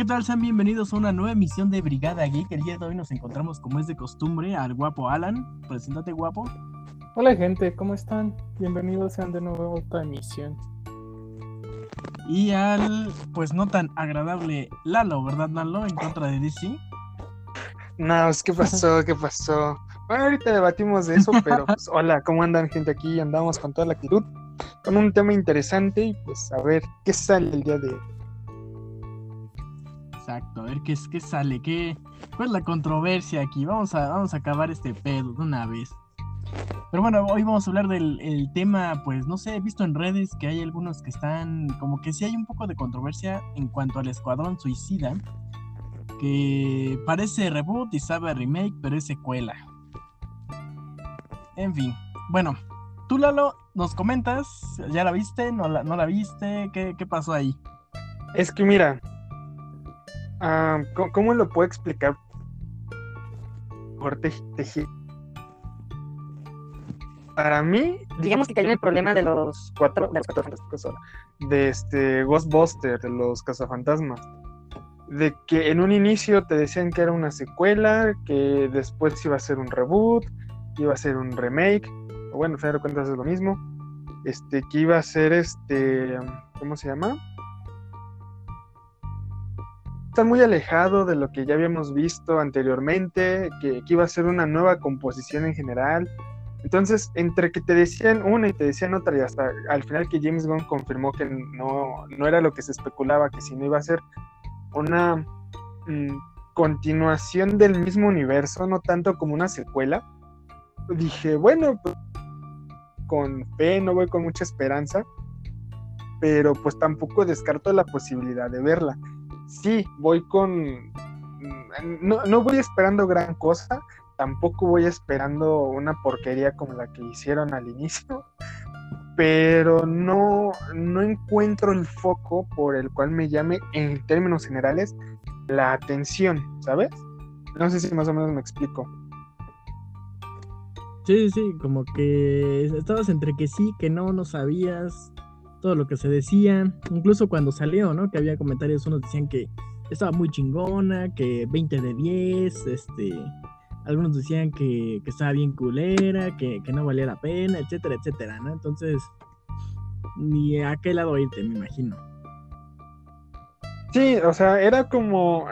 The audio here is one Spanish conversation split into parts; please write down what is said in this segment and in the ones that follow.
¿qué tal? Sean bienvenidos a una nueva emisión de Brigada Geek. El día de hoy nos encontramos, como es de costumbre, al guapo Alan. Preséntate, guapo. Hola, gente, ¿cómo están? Bienvenidos sean de nuevo a otra emisión. Y al, pues no tan agradable Lalo, ¿verdad, Lalo? En contra de DC. No, pues, ¿qué pasó? ¿Qué pasó? Bueno, ahorita debatimos de eso, pero pues, hola, ¿cómo andan, gente? Aquí andamos con toda la actitud, con un tema interesante y pues a ver qué sale el día de hoy. Exacto, a ver qué, qué sale, qué, cuál es la controversia aquí. Vamos a, vamos a acabar este pedo de una vez. Pero bueno, hoy vamos a hablar del el tema, pues no sé, he visto en redes que hay algunos que están, como que sí hay un poco de controversia en cuanto al Escuadrón Suicida, que parece reboot y sabe remake, pero es secuela. En fin, bueno, tú Lalo, nos comentas, ¿ya la viste? ¿No la, no la viste? ¿Qué, ¿Qué pasó ahí? Es que mira, ah, ¿cómo, cómo lo puedo explicar? Por Para mí, digamos que cayó en el problema de los cuatro, de los cuatro fantásticos de este Ghostbusters, de los cazafantasmas. De que en un inicio te decían que era una secuela, que después iba a ser un reboot, que iba a ser un remake, o bueno, al final de cuentas es lo mismo. Este, que iba a ser este, ¿cómo se llama? Está muy alejado de lo que ya habíamos visto anteriormente, que, iba a ser una nueva composición en general. Entonces, entre que te decían una y te decían otra, y hasta al final que James Gunn confirmó que no, no era lo que se especulaba, que si no iba a ser una mm, continuación del mismo universo, no tanto como una secuela, dije, bueno, pues, con fe, no voy con mucha esperanza, pero pues tampoco descarto la posibilidad de verla. Sí, voy con... mm, No, no voy esperando gran cosa, tampoco voy esperando una porquería como la que hicieron al inicio, pero no, no encuentro el foco por el cual me llame en términos generales la atención, ¿sabes? No sé si más o menos me explico. Sí, sí, sí, como que estabas entre que sí, que no, no sabías todo lo que se decía, incluso cuando salió, ¿no? Que había comentarios, unos decían que estaba muy chingona, que 20 de 10, este, algunos decían que, que estaba bien culera, que, que no valía la pena, etcétera, etcétera, ¿no? Entonces, ni a qué lado irte, me imagino. Sí, o sea, era como...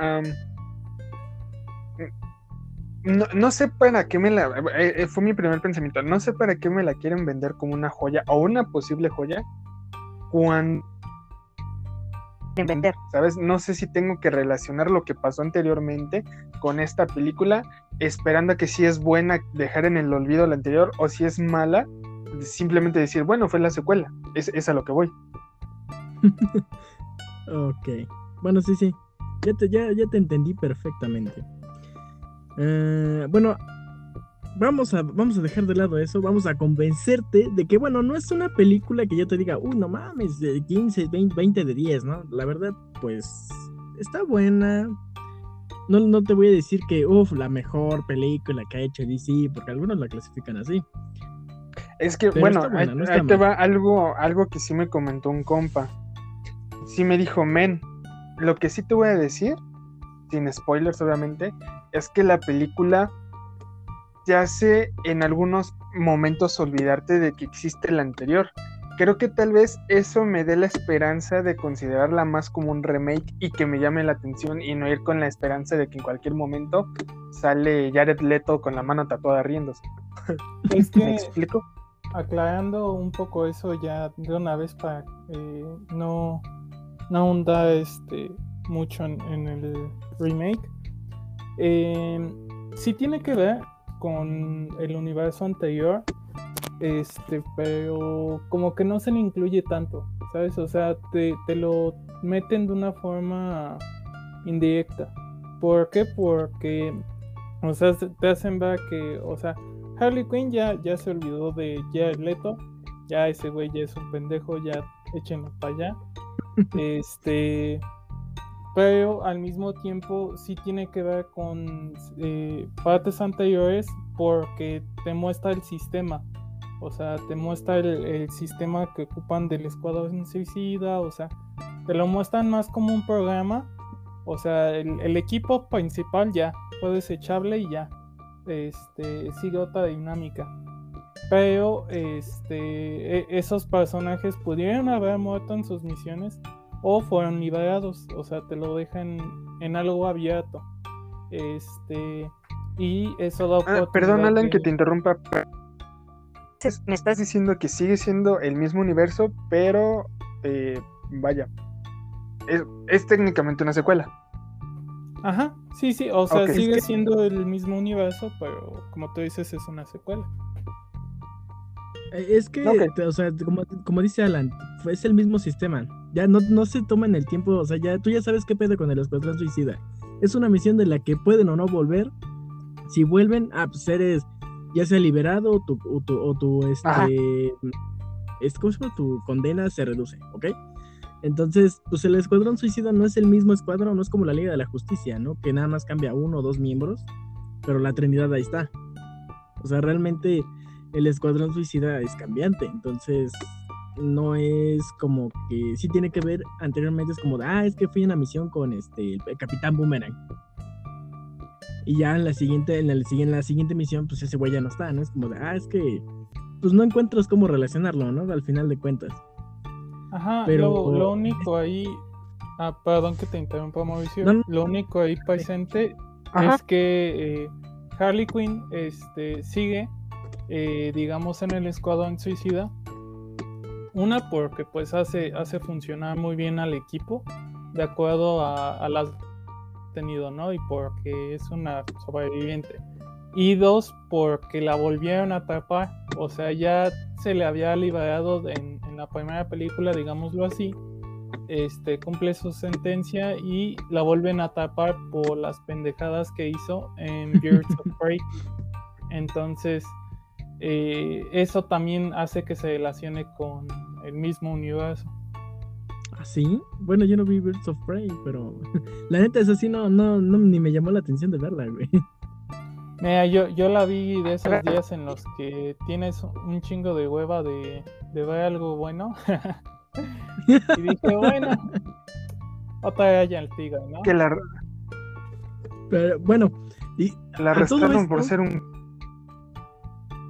no, no sé para qué me la... eh, eh, fue mi primer pensamiento. No sé para qué me la quieren vender como una joya o una posible joya cuando... en vender. ¿Sabes? No sé si tengo que relacionar lo que pasó anteriormente con esta película, esperando a que si es buena dejar en el olvido la anterior o si es mala, simplemente decir, bueno, fue la secuela. Es, es a lo que voy. Ok. Bueno, sí, sí. Ya te, ya, ya te entendí perfectamente. Eh, bueno, vamos a, vamos a dejar de lado eso. Vamos a convencerte de que, bueno, no es una película que yo te diga, uy, no mames, de 15, 20, 20 de 10, ¿no? La verdad, pues, está buena. No, no te voy a decir que, uff, la mejor película que ha hecho DC, porque algunos la clasifican así. Es que, Pero bueno, buena, ahí, no está ahí te va algo, algo que sí me comentó un compa. Sí me dijo, men, lo que sí te voy a decir, sin spoilers obviamente, es que la película te hace en algunos momentos olvidarte de que existe la anterior. Creo que tal vez eso me dé la esperanza de considerarla más como un remake y que me llame la atención y no ir con la esperanza de que en cualquier momento sale Jared Leto con la mano tatuada riéndose. Es ¿Me que explico? aclarando un poco eso ya de una vez para eh, no, no ahondar este, mucho en, en el remake. Eh, sí tiene que ver con el universo anterior, este, pero como que no se le incluye tanto, ¿sabes? O sea, te, te lo meten de una forma indirecta. ¿Por qué? Porque, o sea, se- te hacen ver que, o sea, Harley Quinn ya, ya se olvidó de Jared Leto, ya ese güey ya es un pendejo, ya échenlo para allá. Este, pero al mismo tiempo sí tiene que ver con eh, partes anteriores porque te muestra el sistema. O sea, te muestra el, el sistema que ocupan del escuadrón suicida. O sea, te lo muestran más como un programa O sea, el, el equipo principal ya fue desechable y ya. Este, sigue otra dinámica. Pero este, e- esos personajes pudieron haber muerto en sus misiones o fueron liberados. O sea, te lo dejan en algo abierto. Este, y eso da Ah, oportunidad perdón, Alan, que te interrumpa. Me Estás diciendo que sigue siendo el mismo universo, pero eh, vaya, es, es técnicamente una secuela. Ajá, sí, sí, o sea, sigue Es que- siendo el mismo universo, pero como tú dices, es una secuela. Eh, Es que, o sea, como, como dice Alan, es el mismo sistema. Ya no, no se toman el tiempo, o sea, ya tú ya sabes qué pedo con el Escuadrón Suicida. Es una misión de la que pueden o no volver. Si vuelven, ah, pues eres ya sea liberado o tu, o tu, o tu, Ajá. este, es, ¿cómo se llama? Tu condena se reduce, ¿ok? Entonces, pues el Escuadrón Suicida no es el mismo escuadrón, no es como la Liga de la Justicia, ¿no? Que nada más cambia uno o dos miembros, pero la Trinidad ahí está. O sea, realmente el Escuadrón Suicida es cambiante, entonces no es como que sí tiene que ver anteriormente es como de, ah, es que fui en una misión con este el Capitán Boomerang. Y ya en la siguiente, en la, en la siguiente misión, pues ese güey ya no está, ¿no? Es como de, ah, es que pues no encuentras cómo relacionarlo, ¿no? Al final de cuentas. Ajá, Pero- lo, lo único ahí. Ah, perdón que te interrumpa, Mauricio. No, no. Lo único ahí presente Ajá. es que eh, Harley Quinn este, sigue, eh, digamos, en el Escuadrón Suicida. Una, porque pues hace, hace funcionar muy bien al equipo, de acuerdo a, a las tenido, ¿no? Y porque es una sobreviviente. Y dos, porque la volvieron a atrapar. O sea, ya se le había liberado en, en la primera película, digámoslo así. Este cumple su sentencia y la vuelven a atrapar por las pendejadas que hizo en Birds of Prey. Entonces, eh, eso también hace que se relacione con el mismo universo. ¿Ah, sí? Bueno, yo no vi Birds of Prey, pero la neta es así, no, no, no, ni me llamó la atención de verla, güey. Mira, yo, yo la vi de esos días en los que tienes un chingo de hueva de, de ver algo bueno. y dije, bueno, otra vez ya el tigre, ¿no? Que la, Pero bueno, y la arrestaron por ser un.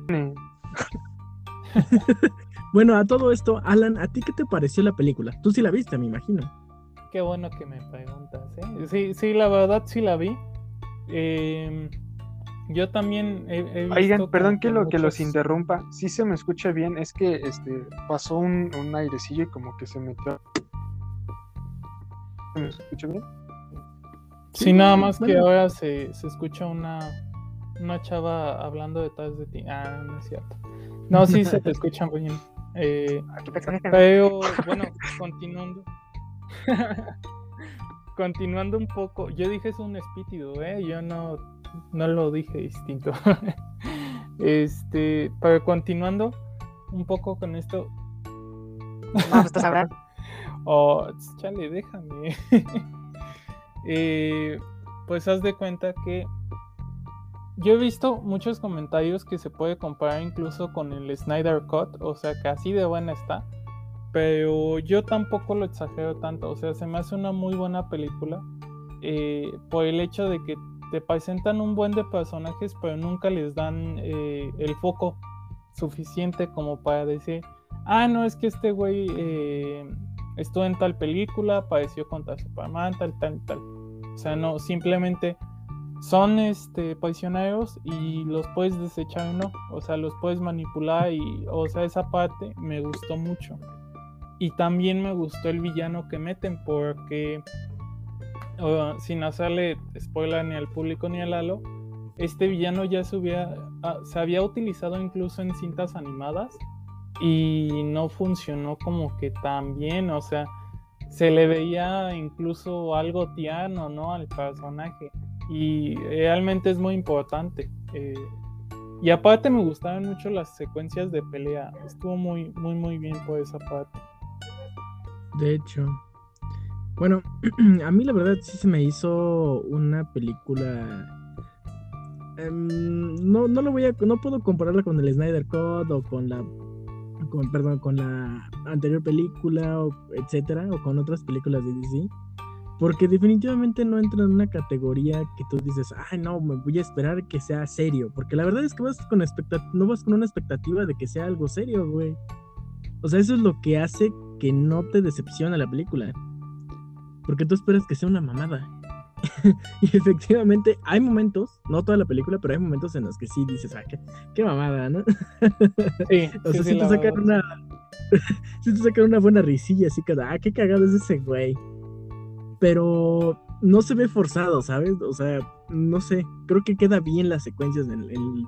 bueno, a todo esto, Alan, ¿a ti qué te pareció la película? Tú sí la viste, me imagino. Qué bueno que me preguntas, ¿eh? Sí, sí, la verdad sí la vi. Em, yo también he, he visto Oigan, perdón que, lo, que los interrumpa. Sí se me escucha bien. Es que este pasó un, un airecillo y como que se metió. ¿Se me escucha bien? Sí, nada más que ahora se, se escucha una, una chava hablando detrás de ti. Ah, no es cierto. No, sí se te escucha bien. Eh, Pero bueno, continuando. continuando un poco. Yo dije es un espíritu, ¿eh? Yo no, no lo dije distinto. este, pero continuando un poco con esto. No, pues tú sabrás. Oh, chale, déjame. Eh, pues haz de cuenta que yo he visto muchos comentarios que se puede comparar incluso con el Snyder Cut, o sea que así de buena está. Pero yo tampoco lo exagero tanto, o sea, se me hace una muy buena película eh, por el hecho de que te presentan un buen de personajes, pero nunca les dan eh, el foco suficiente como para decir, ah, no, es que este güey eh, estuvo en tal película, apareció contra Superman, tal, tal, tal. O sea, no, simplemente son este prisioneros y los puedes desechar no. O sea, los puedes manipular y, o sea, esa parte me gustó mucho. Y también me gustó el villano que meten porque, sin hacerle spoiler ni al público ni al Lalo, este villano ya se, hubiera, ah, se había utilizado incluso en cintas animadas y no funcionó como que tan bien, o sea, se le veía incluso algo tierno, ¿no? Al personaje y realmente es muy importante. eh, y aparte me gustaron mucho las secuencias de pelea, estuvo muy, muy, muy bien por esa parte. De hecho. Bueno, a mí la verdad sí se me hizo una película. em, no, no lo voy a. No puedo compararla con el Snyder Cut o con la. Con, perdón, con la anterior película, etcétera, o con otras películas de DC. Porque definitivamente no entra en una categoría que tú dices, ay, no, me voy a esperar que sea serio. Porque la verdad es que vas con no vas con una expectativa de que sea algo serio, güey. O sea, eso es lo que hace que no te decepciona la película. Porque tú esperas que sea una mamada. y efectivamente hay momentos, no toda la película, pero hay momentos en los que sí dices, ah, qué, qué mamada, ¿no? Sí, O sea, sí, si sí, te sacan una. si te sacan una buena risilla, así que, ah, qué cagado es ese güey. Pero no se ve forzado, ¿sabes? O sea, no sé. Creo que queda bien las secuencias en, en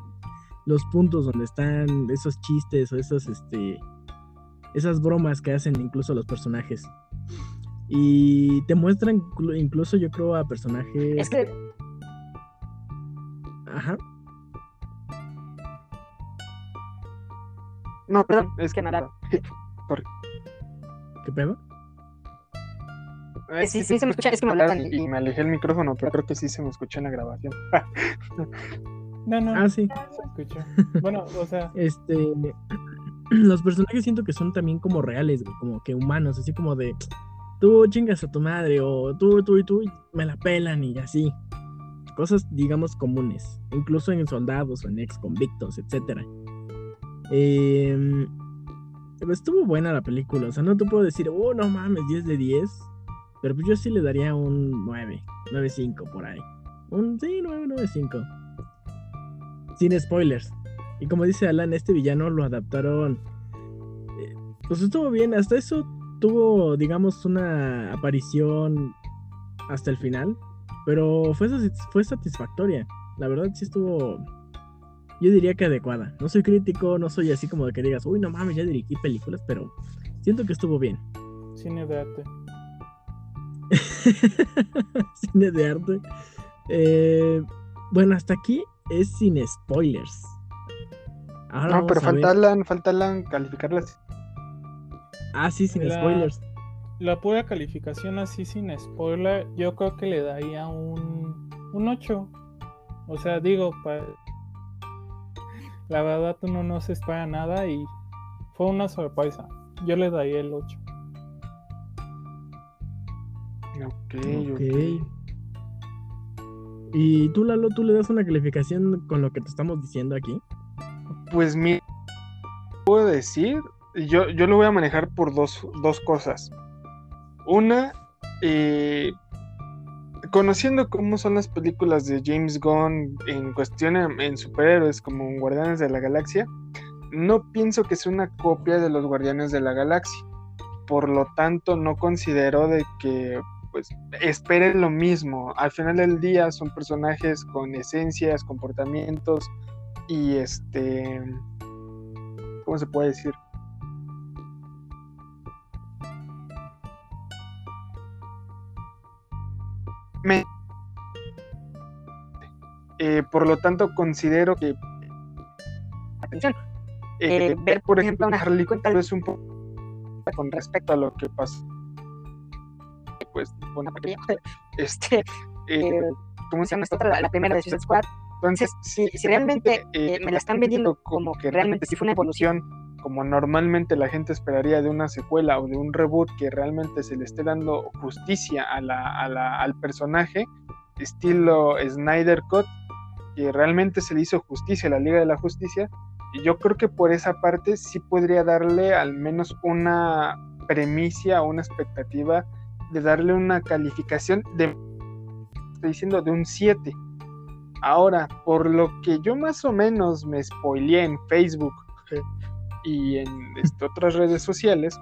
los puntos donde están esos chistes o esos, este. Esas bromas que hacen incluso los personajes. Y te muestran inclu- incluso, yo creo, a personajes. Es que Ajá. No, Perdón, perdón, es que nada. ¿Qué pedo? Eh, sí, sí, se me escucha, es que me hablaban y, y me alejé el micrófono, pero creo que sí se me escuchó en la grabación. No, no, Ah, sí. se escuchó. Bueno, o sea, este los personajes siento que son también como reales, güey, como que humanos, así como de tú chingas a tu madre o tú, tú y tú y me la pelan y así. Cosas, digamos, comunes, incluso en soldados o en ex convictos, etcétera. Em, estuvo buena la película, o sea, no te puedo decir, oh, no mames, 10 de 10, pero pues yo sí le daría un 9, 9.5 por ahí. Un, sí, 9, 9.5. Sin spoilers. Y como dice Alan, este villano lo adaptaron. eh, Pues estuvo bien. Hasta eso tuvo, digamos, una aparición hasta el final. Pero fue, fue satisfactoria. La verdad sí estuvo. Yo diría que adecuada. No soy crítico, no soy así como de que digas, uy, no mames, ya dirigí películas, pero siento que estuvo bien. cine de arte. Cine de arte. Eh, bueno, hasta aquí es sin spoilers. Ahora No, pero falta Alan, falta Alan calificarlas. Ah, sí, sin La- spoilers. La pura calificación así sin spoiler, yo creo que le daría un, un 8. O sea, digo, pa- la verdad uno no se espera nada y fue una sorpresa. Yo le daría el 8. Ok, Ok. ok. Y tú, Lalo, tú le das una calificación con lo que te estamos diciendo aquí. Pues mira, puedo decir, yo, yo lo voy a manejar por dos, dos cosas. Una, eh, conociendo cómo son las películas de James Gunn en cuestión en, en superhéroes como en Guardianes de la Galaxia, no pienso que sea una copia de los Guardianes de la Galaxia. Por lo tanto, no considero de que pues espere lo mismo. Al final del día son personajes con esencias, comportamientos y este ¿cómo se puede decir? Me- Eh, por lo tanto considero que atención. eh, Eh, ver, por ejemplo una Harley Quinn tal vez un poco con respecto a lo que pasó pues porquería. este eh, Eh, ¿cómo ¿Cómo se llama esta otra? La, primera de Suicide Squad. Entonces, si- si realmente, eh, me la están vendiendo como que realmente sí fue una evolución, como normalmente la gente esperaría de una secuela o de un reboot que realmente se le esté dando justicia a la, a la- al personaje, estilo Snyder Cut, que realmente se le hizo justicia a la Liga de la Justicia, y yo creo que por esa parte sí podría darle al menos una premicia o una expectativa de darle una calificación de, estoy diciendo, de un 7. Ahora, por lo que yo más o menos me spoileé en Facebook y en este, otras redes sociales,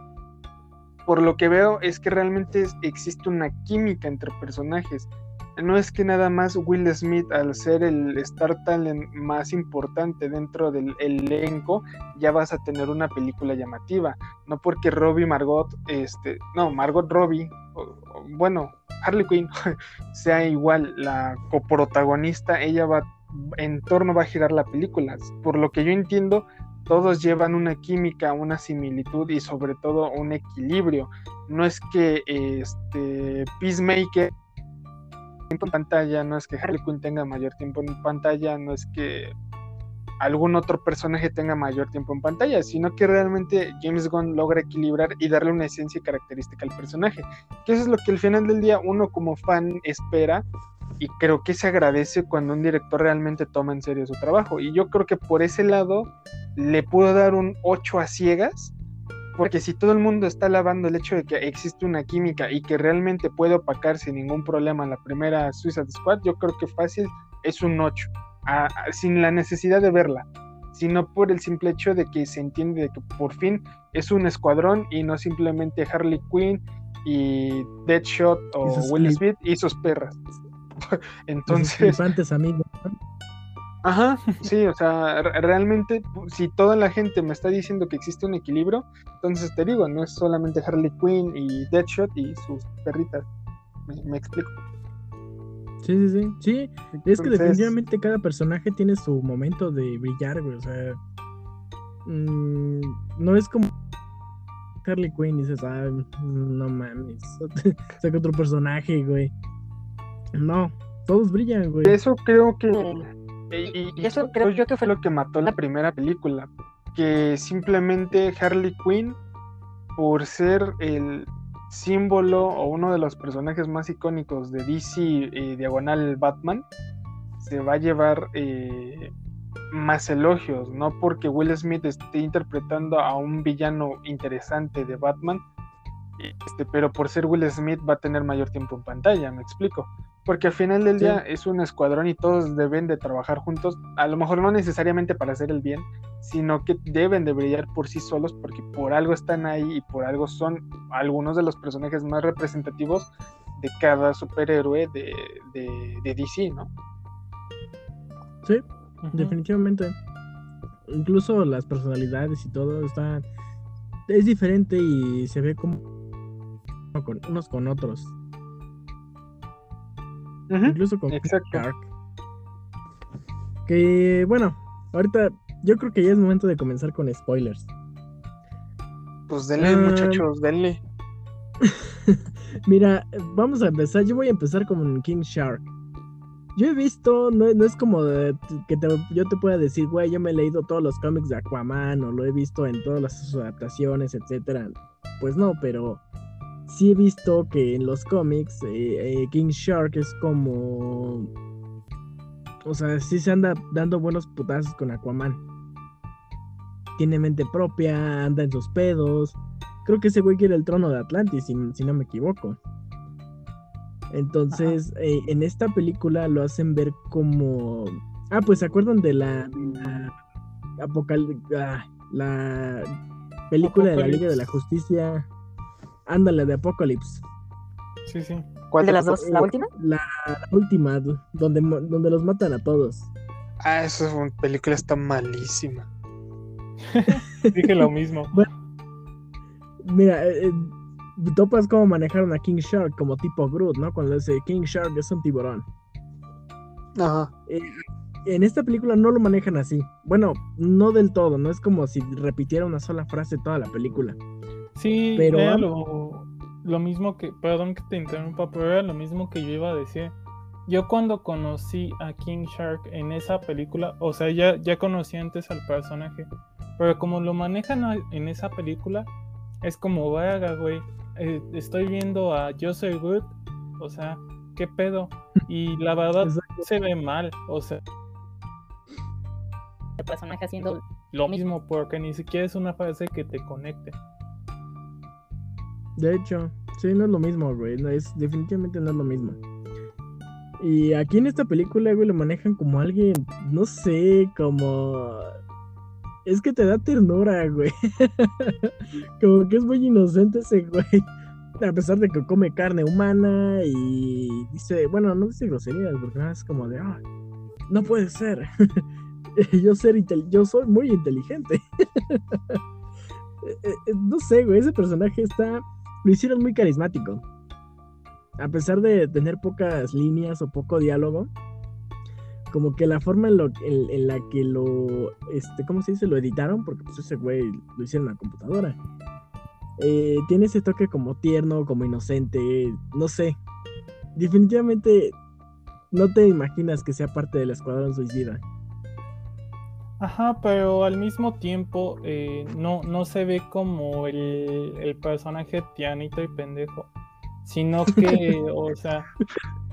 por lo que veo es que realmente existe una química entre personajes. No es que nada más Will Smith, al ser el Star Talent más importante dentro del elenco, ya vas a tener una película llamativa. No porque Robbie Margot, este, no, Margot Robbie, bueno, Harley Quinn sea igual la coprotagonista, ella va, en torno va a girar la película. Por lo que yo entiendo, todos llevan una química, una similitud y sobre todo un equilibrio. No es que este Peacemaker tiempo en pantalla, no es que Harley Quinn tenga mayor tiempo en pantalla, no es que algún otro personaje tenga mayor tiempo en pantalla, sino que realmente James Gunn logra equilibrar y darle una esencia característica al personaje. Que eso es lo que al final del día uno como fan espera y creo que se agradece cuando un director realmente toma en serio su trabajo. Y yo creo que por ese lado le puedo dar un 8 a ciegas, porque si todo el mundo está alabando el hecho de que existe una química y que realmente puede opacar sin ningún problema la primera Suicide Squad, yo creo que fácil es un 8, sin la necesidad de verla, sino por el simple hecho de que se entiende de que por fin es un escuadrón y no simplemente Harley Quinn y Deadshot o Will Smith y sus perras. Entonces. amigos. Ajá, sí, o sea, realmente, si toda la gente me está diciendo que existe un equilibrio, entonces te digo, no es solamente Harley Quinn y Deadshot y sus perritas. Me, explico. Sí, sí, sí. Sí, es que definitivamente cada personaje tiene su momento de brillar, güey. O sea, mm, no es como Harley Quinn y dices, ah, no mames, saca otro personaje, güey. No, todos brillan, güey. Eso creo que. Y, eso creo yo que fue lo que mató la primera película. Que simplemente Harley Quinn, por ser el símbolo o uno de los personajes más icónicos de DC eh, Diagonal Batman, se va a llevar eh, más elogios, no porque Will Smith esté interpretando a un villano interesante de Batman, este, pero por ser Will Smith va a tener mayor tiempo en pantalla, me explico. Porque al final del día es un escuadrón y todos deben de trabajar juntos, a lo mejor no necesariamente para hacer el bien, sino que deben de brillar por sí solos porque por algo están ahí y por algo son algunos de los personajes más representativos de cada superhéroe de, de, DC, ¿no? Sí, definitivamente. Incluso las personalidades y todo están... Es diferente y se ve como con, unos con otros. Incluso con Shark. Que bueno, ahorita yo creo que ya es momento de comenzar con spoilers. Pues denle, ah, muchachos, denle. Mira, vamos a empezar. Yo voy a empezar con King Shark. Yo he visto, no, es como que yo te pueda decir, güey, yo me he leído todos los cómics de Aquaman o lo he visto en todas las adaptaciones, etcétera. Pues no, pero sí he visto que en los cómics eh, eh, King Shark es como... O sea, sí se anda dando buenos putazos con Aquaman. Tiene mente propia, anda en sus pedos. Creo que ese güey quiere el trono de Atlantis, si, no me equivoco. Entonces, eh, en esta película lo hacen ver como... Ah, pues se acuerdan de la... la Apocal... Ah, la película de la Liga de la Justicia Ándale, de Apocalypse. Sí, sí. ¿Cuál de las dos? ¿La última? La, última, donde, donde los matan a todos. Ah, esa película está malísima. Dije lo mismo. Bueno, mira, eh, eh, topas cómo manejaron a King Shark como tipo Groot, ¿no? Cuando dice King Shark es un tiburón. Ajá. Eh, en esta película no lo manejan así. Bueno, no del todo, no es como si repitiera una sola frase toda la película. Sí, pero era lo, mismo que, perdón que te interrumpa, pero era lo mismo que yo iba a decir. Yo cuando conocí a King Shark en esa película, o sea, ya, ya conocí antes al personaje, pero como lo manejan en esa película, es como, vaya, güey, eh, estoy viendo a Joseph Good, o sea, ¿qué pedo? Y la verdad se ve mal, o sea. El personaje haciendo lo mismo, porque ni siquiera es una frase que te conecte. De hecho, sí, no es lo mismo, güey. No, es, definitivamente no es lo mismo. Y aquí en esta película, güey, lo manejan como alguien, no sé, como... Es que te da ternura, güey. como que es muy inocente ese güey. A pesar de que come carne humana y dice, bueno, no dice groserías, porque es como de, ah, no puede ser. yo, ser yo soy muy inteligente. Eh, eh, no sé, güey, ese personaje está lo hicieron muy carismático. A pesar de tener pocas líneas o poco diálogo, como que la forma en, lo, en, la que lo, este, ¿cómo se dice? Lo editaron, porque pues ese güey lo hicieron en la computadora. Eh, tiene ese toque como tierno, como inocente, no sé. Definitivamente no te imaginas que sea parte del Escuadrón Suicida. Ajá, pero al mismo tiempo eh, no, no se ve como el, el personaje tianito y pendejo, sino que, o sea,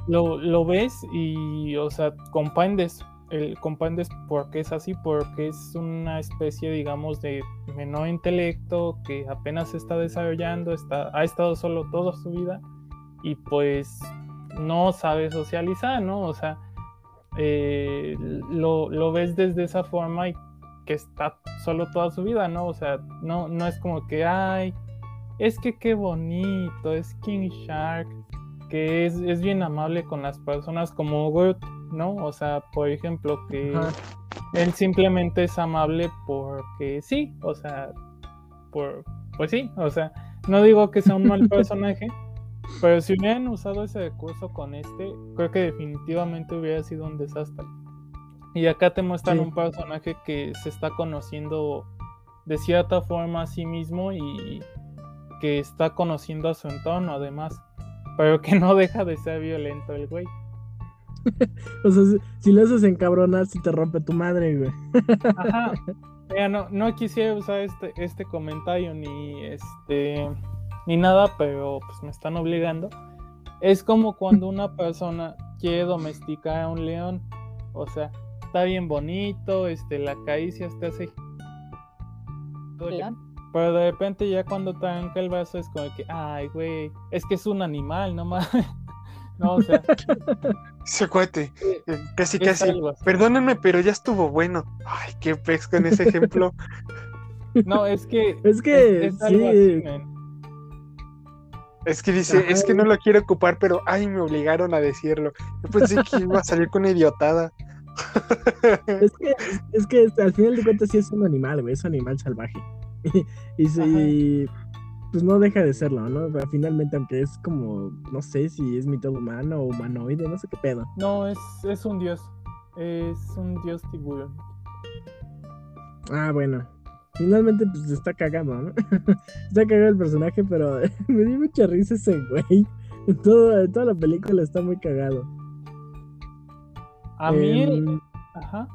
lo, lo ves y, o sea, comprendes, el, comprendes por qué es así, porque es una especie, digamos, de menor intelecto que apenas se está desarrollando, está, ha estado solo toda su vida y pues no sabe socializar, ¿no? O sea, eh, lo, lo, ves desde esa forma y que está solo toda su vida, ¿no? O sea, no, no es como que, ay, es que qué bonito, es King Shark, que es, es bien amable con las personas como Groot, ¿no? O sea, por ejemplo, que él simplemente es amable porque sí, o sea, por, pues sí, o sea, no digo que sea un mal personaje, pero si hubieran usado ese recurso con este, creo que definitivamente hubiera sido un desastre. Y acá te muestran un personaje que se está conociendo de cierta forma a sí mismo y que está conociendo a su entorno además, pero que no deja de ser violento el güey. o sea, si, lo haces encabronar, si te rompe tu madre, güey. Ajá. no, no quisiera usar este, este comentario ni este ni nada, pero pues me están obligando. Es como cuando una persona quiere domesticar a un león. O sea, está bien bonito, este, la caricia te hace. Pero de repente ya cuando te arranca el brazo es como que, ay, güey, es que es un animal, no más. no, o sea. Se cuate, eh, casi, casi. Perdónenme, pero ya estuvo bueno. Ay, qué pez con ese ejemplo. no, es que. Es que. sí. Es que dice, es que no lo quiero ocupar, pero ay, me obligaron a decirlo. Yo pensé que iba a salir con idiotada. es que, es que al final de cuentas sí es un animal, güey, es un animal salvaje. y si, pues no deja de serlo, ¿no? finalmente, aunque es como, no sé si es mitad humano o humanoide, no sé qué pedo. No, es, es un dios. Es un dios tiburón. Ah, bueno. Finalmente, pues está cagado, ¿no? está cagado el personaje, pero me dio mucha risa ese güey. En, toda la película está muy cagado. A mí. Em, ajá.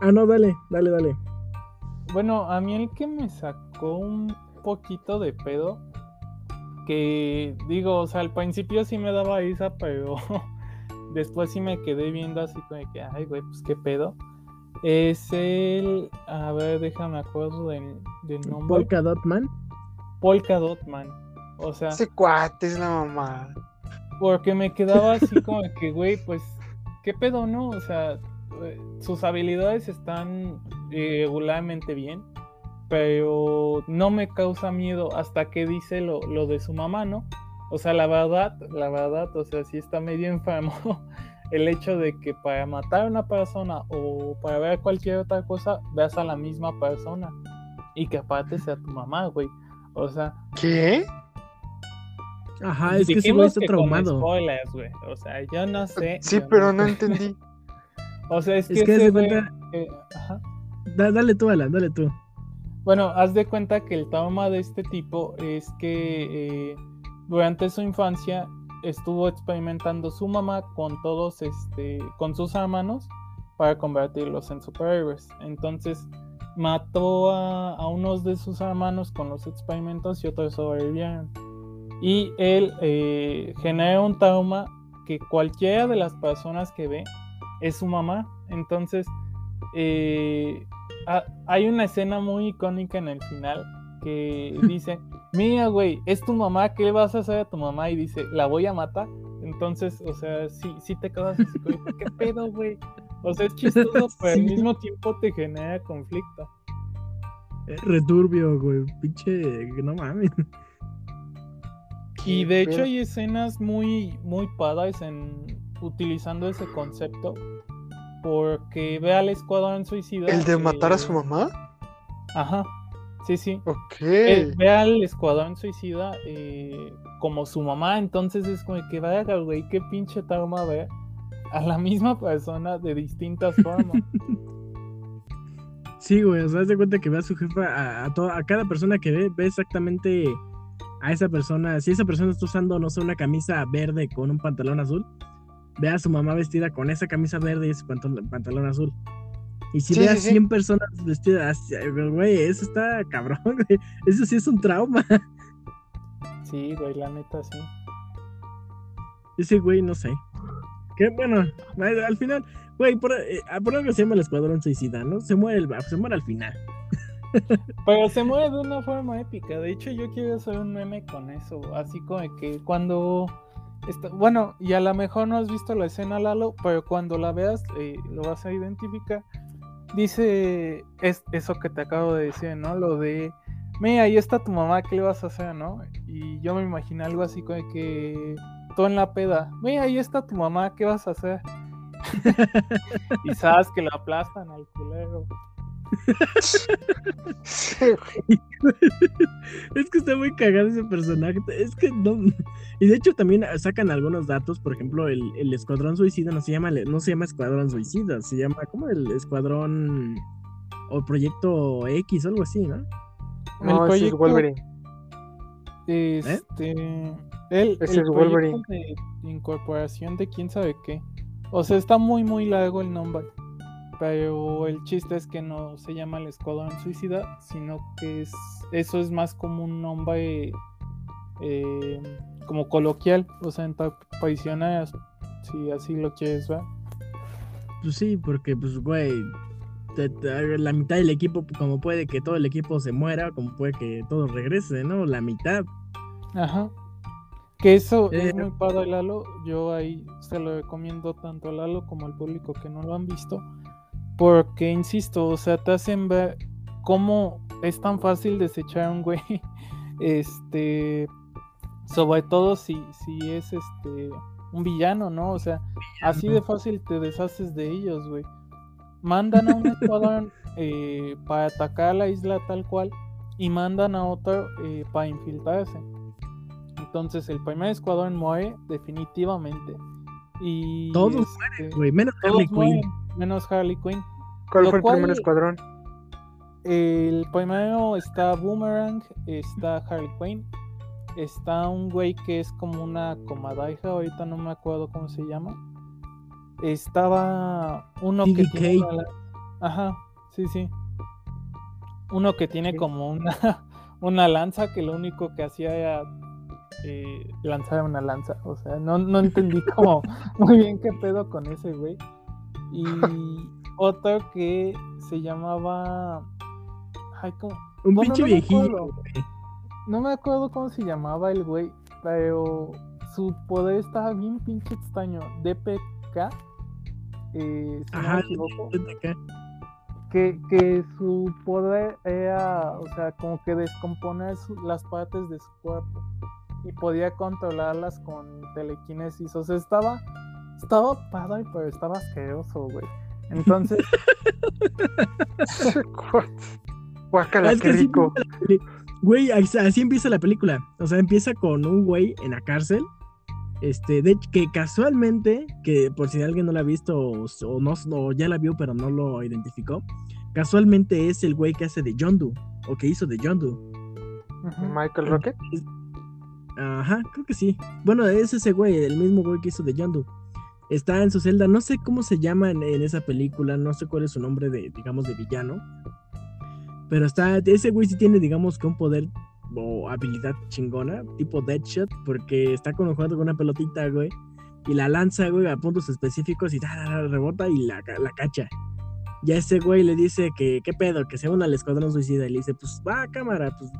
Ah, no, dale, dale, dale. Bueno, a mí el que me sacó un poquito de pedo. Que digo, o sea, al principio sí me daba risa, pero después sí me quedé viendo así como que, ay, güey, pues qué pedo es el. A ver, déjame acuerdo del, nombre. Polka Dotman. Polka Dotman. O sea. Ese cuate es la mamá. Porque me quedaba así como que, güey, pues, ¿qué pedo, no? O sea, eh, sus habilidades están regularmente bien, pero no me causa miedo hasta que dice lo, lo de su mamá, ¿no? O sea, la verdad, la verdad, o sea, sí está medio enfermo el hecho de que para matar a una persona o para ver cualquier otra cosa, veas a la misma persona y que aparte sea tu mamá, güey. O sea. ¿Qué? Ajá, es que ese güey está traumado. Spoilers, güey. O sea, yo no sé. Sí, pero no, entendí. o sea, es que. Es que ese cuenta... ajá. dale tú, Alan, dale tú. Bueno, haz de cuenta que el trauma de este tipo es que eh, durante su infancia estuvo experimentando su mamá con todos, este, con sus hermanos para convertirlos en superhéroes. Entonces mató a, unos de sus hermanos con los experimentos y otros sobrevivieron. Y él eh, genera un trauma que cualquiera de las personas que ve es su mamá. Entonces, eh, hay una escena muy icónica en el final que dice, mira, güey, es tu mamá, ¿qué le vas a hacer a tu mamá? Y dice, la voy a matar. Entonces, o sea, sí, sí te quedas así, güey, ¿qué pedo, güey? O sea, es chistoso, pero al mismo tiempo te genera conflicto. returbio, güey, pinche, no mames. Y de hecho hay escenas muy, muy padres en utilizando ese concepto. Porque ve al escuadrón suicida. ¿El de matar a su mamá? Ajá. Sí, sí. Ok. Eh, ve al escuadrón suicida eh, como su mamá, entonces es como que vaya, güey, qué pinche trauma ver a la misma persona de distintas formas. Sí, güey, o sea, de cuenta que ve a su jefa, a, a, a cada persona que ve, ve exactamente a esa persona. Si esa persona está usando, no sé, una camisa verde con un pantalón azul, ve a su mamá vestida con esa camisa verde y ese pantalón, pantalón azul. Y si Sí, ve a sí, sí. 100 personas vestidas, güey, eso está cabrón, güey. Eso sí es un trauma. Sí, güey, la neta, sí. Ese güey, no sé. Que bueno, al al final, güey, por, eh, por algo se llama el Escuadrón Suicida, ¿no? Se muere, el, se muere al final. Pero se muere de una forma épica. De hecho, yo quiero hacer un meme con eso. Así como que cuando. está- Bueno, y a lo mejor no has visto la escena, Lalo, pero cuando la veas, eh, lo vas a identificar. Dice es, eso que te acabo de decir, ¿no? Lo de. Mira, ahí está tu mamá, ¿qué le vas a hacer, no? Y yo me imaginé algo así como que. Todo en la peda. Mira, ahí está tu mamá, ¿qué vas a hacer? y sabes que lo aplastan al culero. Sí. Es que está muy cagado ese personaje. Es que no. Y de hecho también sacan algunos datos. Por ejemplo, el, el Escuadrón Suicida no se llama, no se llama Escuadrón Suicida, se llama como el Escuadrón o Proyecto X o algo así, ¿no? No, ese es proyecto- Wolverine. Este. El, Ese el es Wolverine. proyecto de incorporación de quién sabe qué. O sea, está muy, muy largo el nombre. Pero el chiste es que no se llama el Escuadrón Suicida, sino que es, eso es más como un nombre eh, como coloquial, o sea, entre prisioneros, si así lo quieres ver. Pues sí, porque, pues, güey, la mitad del equipo, como puede que todo el equipo se muera, como puede que todo regrese, ¿no? La mitad. Ajá. Que eso Eh, es muy padre, Lalo. Yo ahí se lo recomiendo tanto a Lalo como al público que no lo han visto. Porque, insisto, o sea, te hacen ver cómo es tan fácil desechar a un güey. Este. Sobre todo si, si es este un villano, ¿no? O sea, así de fácil te deshaces de ellos, güey. Mandan a un escuadrón eh, para atacar la isla tal cual y mandan a otro eh, para infiltrarse. Entonces el primer escuadrón muere definitivamente. Y Todos este, Güey, menos todos Harley Quinn. mueren, menos Harley Quinn. ¿Cuál fue el primer escuadrón? El primero está Boomerang, está Harley Quinn, está un güey que es como una comadreja, ahorita no me acuerdo cómo se llama. Estaba uno que tiene una Ajá, sí, sí. Uno que tiene como una, una lanza que lo único que hacía era eh, lanzar una lanza. O sea, no, no entendí como muy bien qué pedo con ese güey. Y otro que se llamaba. Ay, ¿cómo? Un Bueno, pinche no me viejillo. güey. No me acuerdo cómo se llamaba el güey, pero su poder estaba bien pinche extraño. DPK, eh, si Ajá, me acá. que, que su poder era, o sea, como que descomponer su- las partes de su cuerpo y podía controlarlas con telequinesis. O sea, estaba, estaba padre, pero estaba asqueroso, güey. Entonces, Guácala, Ah, es que así rico. empieza la peli- Güey, así así empieza la película. O sea, empieza con un güey en la cárcel. Este, de que casualmente, que por si alguien no la ha visto o, o no, o ya la vio pero no lo identificó, casualmente es el güey que hace de John Doe, o que hizo de John Doe. ujú, Michael Rocket. Ajá, creo que sí. Bueno, es ese güey, el mismo güey que hizo de John Doe. Está en su celda, no sé cómo se llama en, en esa película, no sé cuál es su nombre de, digamos, de villano. Pero está, ese güey sí tiene, digamos, que un poder o habilidad chingona, tipo Deadshot, porque está con jugando con una pelotita, güey, y la lanza, güey, a puntos específicos y ta, ta, ta, rebota y la, la cacha. Ya ese güey le dice que, ¿qué pedo? Que se una al escuadrón suicida. Y le dice, pues va, cámara, pues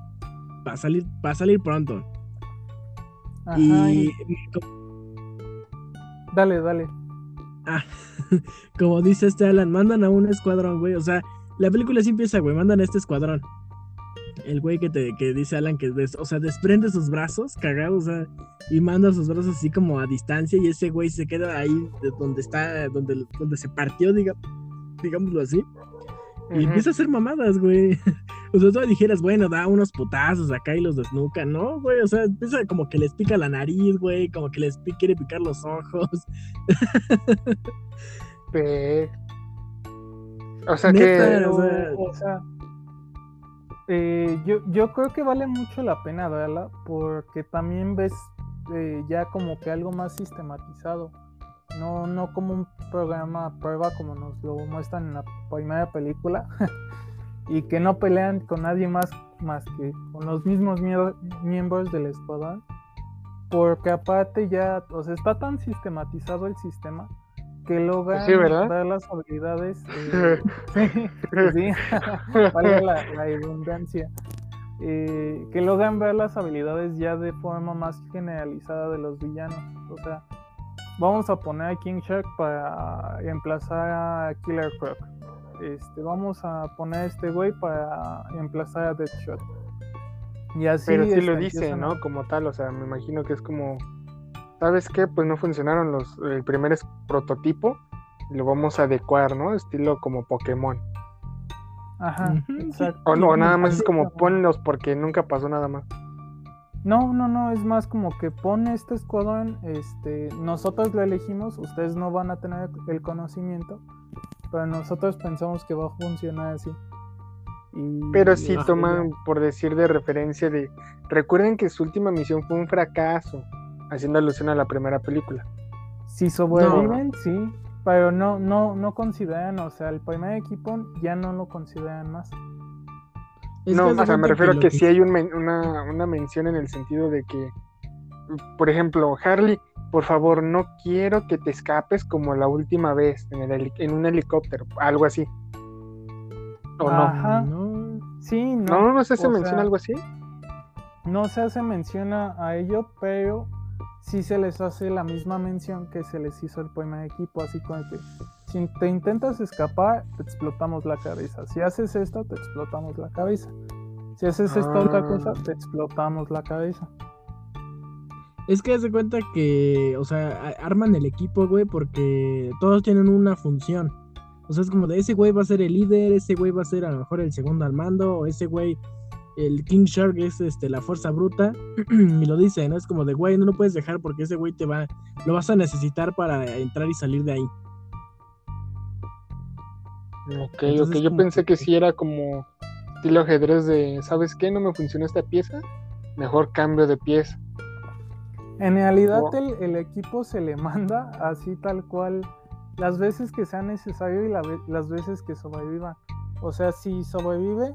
va a salir, va a salir pronto. ajá, y y- dale, dale. Ah, como dice este Alan, mandan a un escuadrón, güey. O sea, la película sí empieza, güey. Mandan a este escuadrón. El güey que te que dice Alan que des- o sea, desprende sus brazos, cagado, o sea, y manda sus brazos así como a distancia. Y ese güey se queda ahí de donde está, donde, donde se partió, diga, digámoslo así. Y empieza a hacer mamadas, güey. O sea, tú dijeras, bueno, da unos putazos acá y los desnuca, ¿no, güey? O sea, empieza como que les pica la nariz, güey, como que les quiere picar los ojos. Pe- O sea Neta, que. Pero, o sea- o sea, eh, yo, yo creo que vale mucho la pena verla porque también ves eh, ya como que algo más sistematizado. No, no como un programa prueba como nos lo muestran en la primera película, y que no pelean con nadie más más que con los mismos miembros del escuadrón, porque aparte ya, o sea, está tan sistematizado el sistema que logran ver las habilidades, eh, sí, vale la, la redundancia, eh, que logran ver las habilidades ya de forma más generalizada de los villanos, o sea, vamos a poner a King Shark para reemplazar a Killer Croc. Este, vamos a poner a este güey para emplazar a Deadshot. Y así Pero sí lo este, dice, ¿no? Como tal, o sea, me imagino que es como, ¿sabes qué? Pues no funcionaron los, el primer prototipo, lo vamos a adecuar, ¿no? Estilo como Pokémon. Ajá, exacto. O no, nada más es como ponlos porque nunca pasó nada más. No, no, no, es más como que pone este escuadrón, este, nosotros lo elegimos, ustedes no van a tener el conocimiento, pero nosotros pensamos que va a funcionar así. pero sí toman, por decir de referencia de, recuerden que su última misión fue un fracaso, haciendo alusión a la primera película. Si sobreviven, sí, pero no, no, no consideran, o sea, el primer equipo ya no lo consideran más no, o sea, me refiero a que, sí hay una, una mención en el sentido de que, por ejemplo, Harley, por favor, no quiero que te escapes como la última vez en, el, en un helicóptero, algo así. ¿O Ajá. no? Sí, no. ¿No, no se hace mención algo así? No se hace mención a ello, pero sí se les hace la misma mención que se les hizo al primer equipo, así como que si te intentas escapar, te explotamos la cabeza. Si haces esto, te explotamos la cabeza. Si haces esta otra cosa, ah. te explotamos la cabeza. Es que haz de cuenta que, o sea, arman el equipo, güey, porque todos tienen una función. O sea, es como de ese güey va a ser el líder, ese güey va a ser a lo mejor el segundo al mando, o ese güey, el King Shark es este, la fuerza bruta. y lo dice, ¿no? Es como de, güey, no lo puedes dejar porque ese güey te va, lo vas a necesitar para entrar y salir de ahí. Ok, ok, yo pensé que sí era como estilo ajedrez de, ¿sabes qué? No me funciona esta pieza, mejor cambio de pieza. En realidad el, equipo se le manda así tal cual las veces que sea necesario y las veces que sobreviva. O sea, si sobrevive,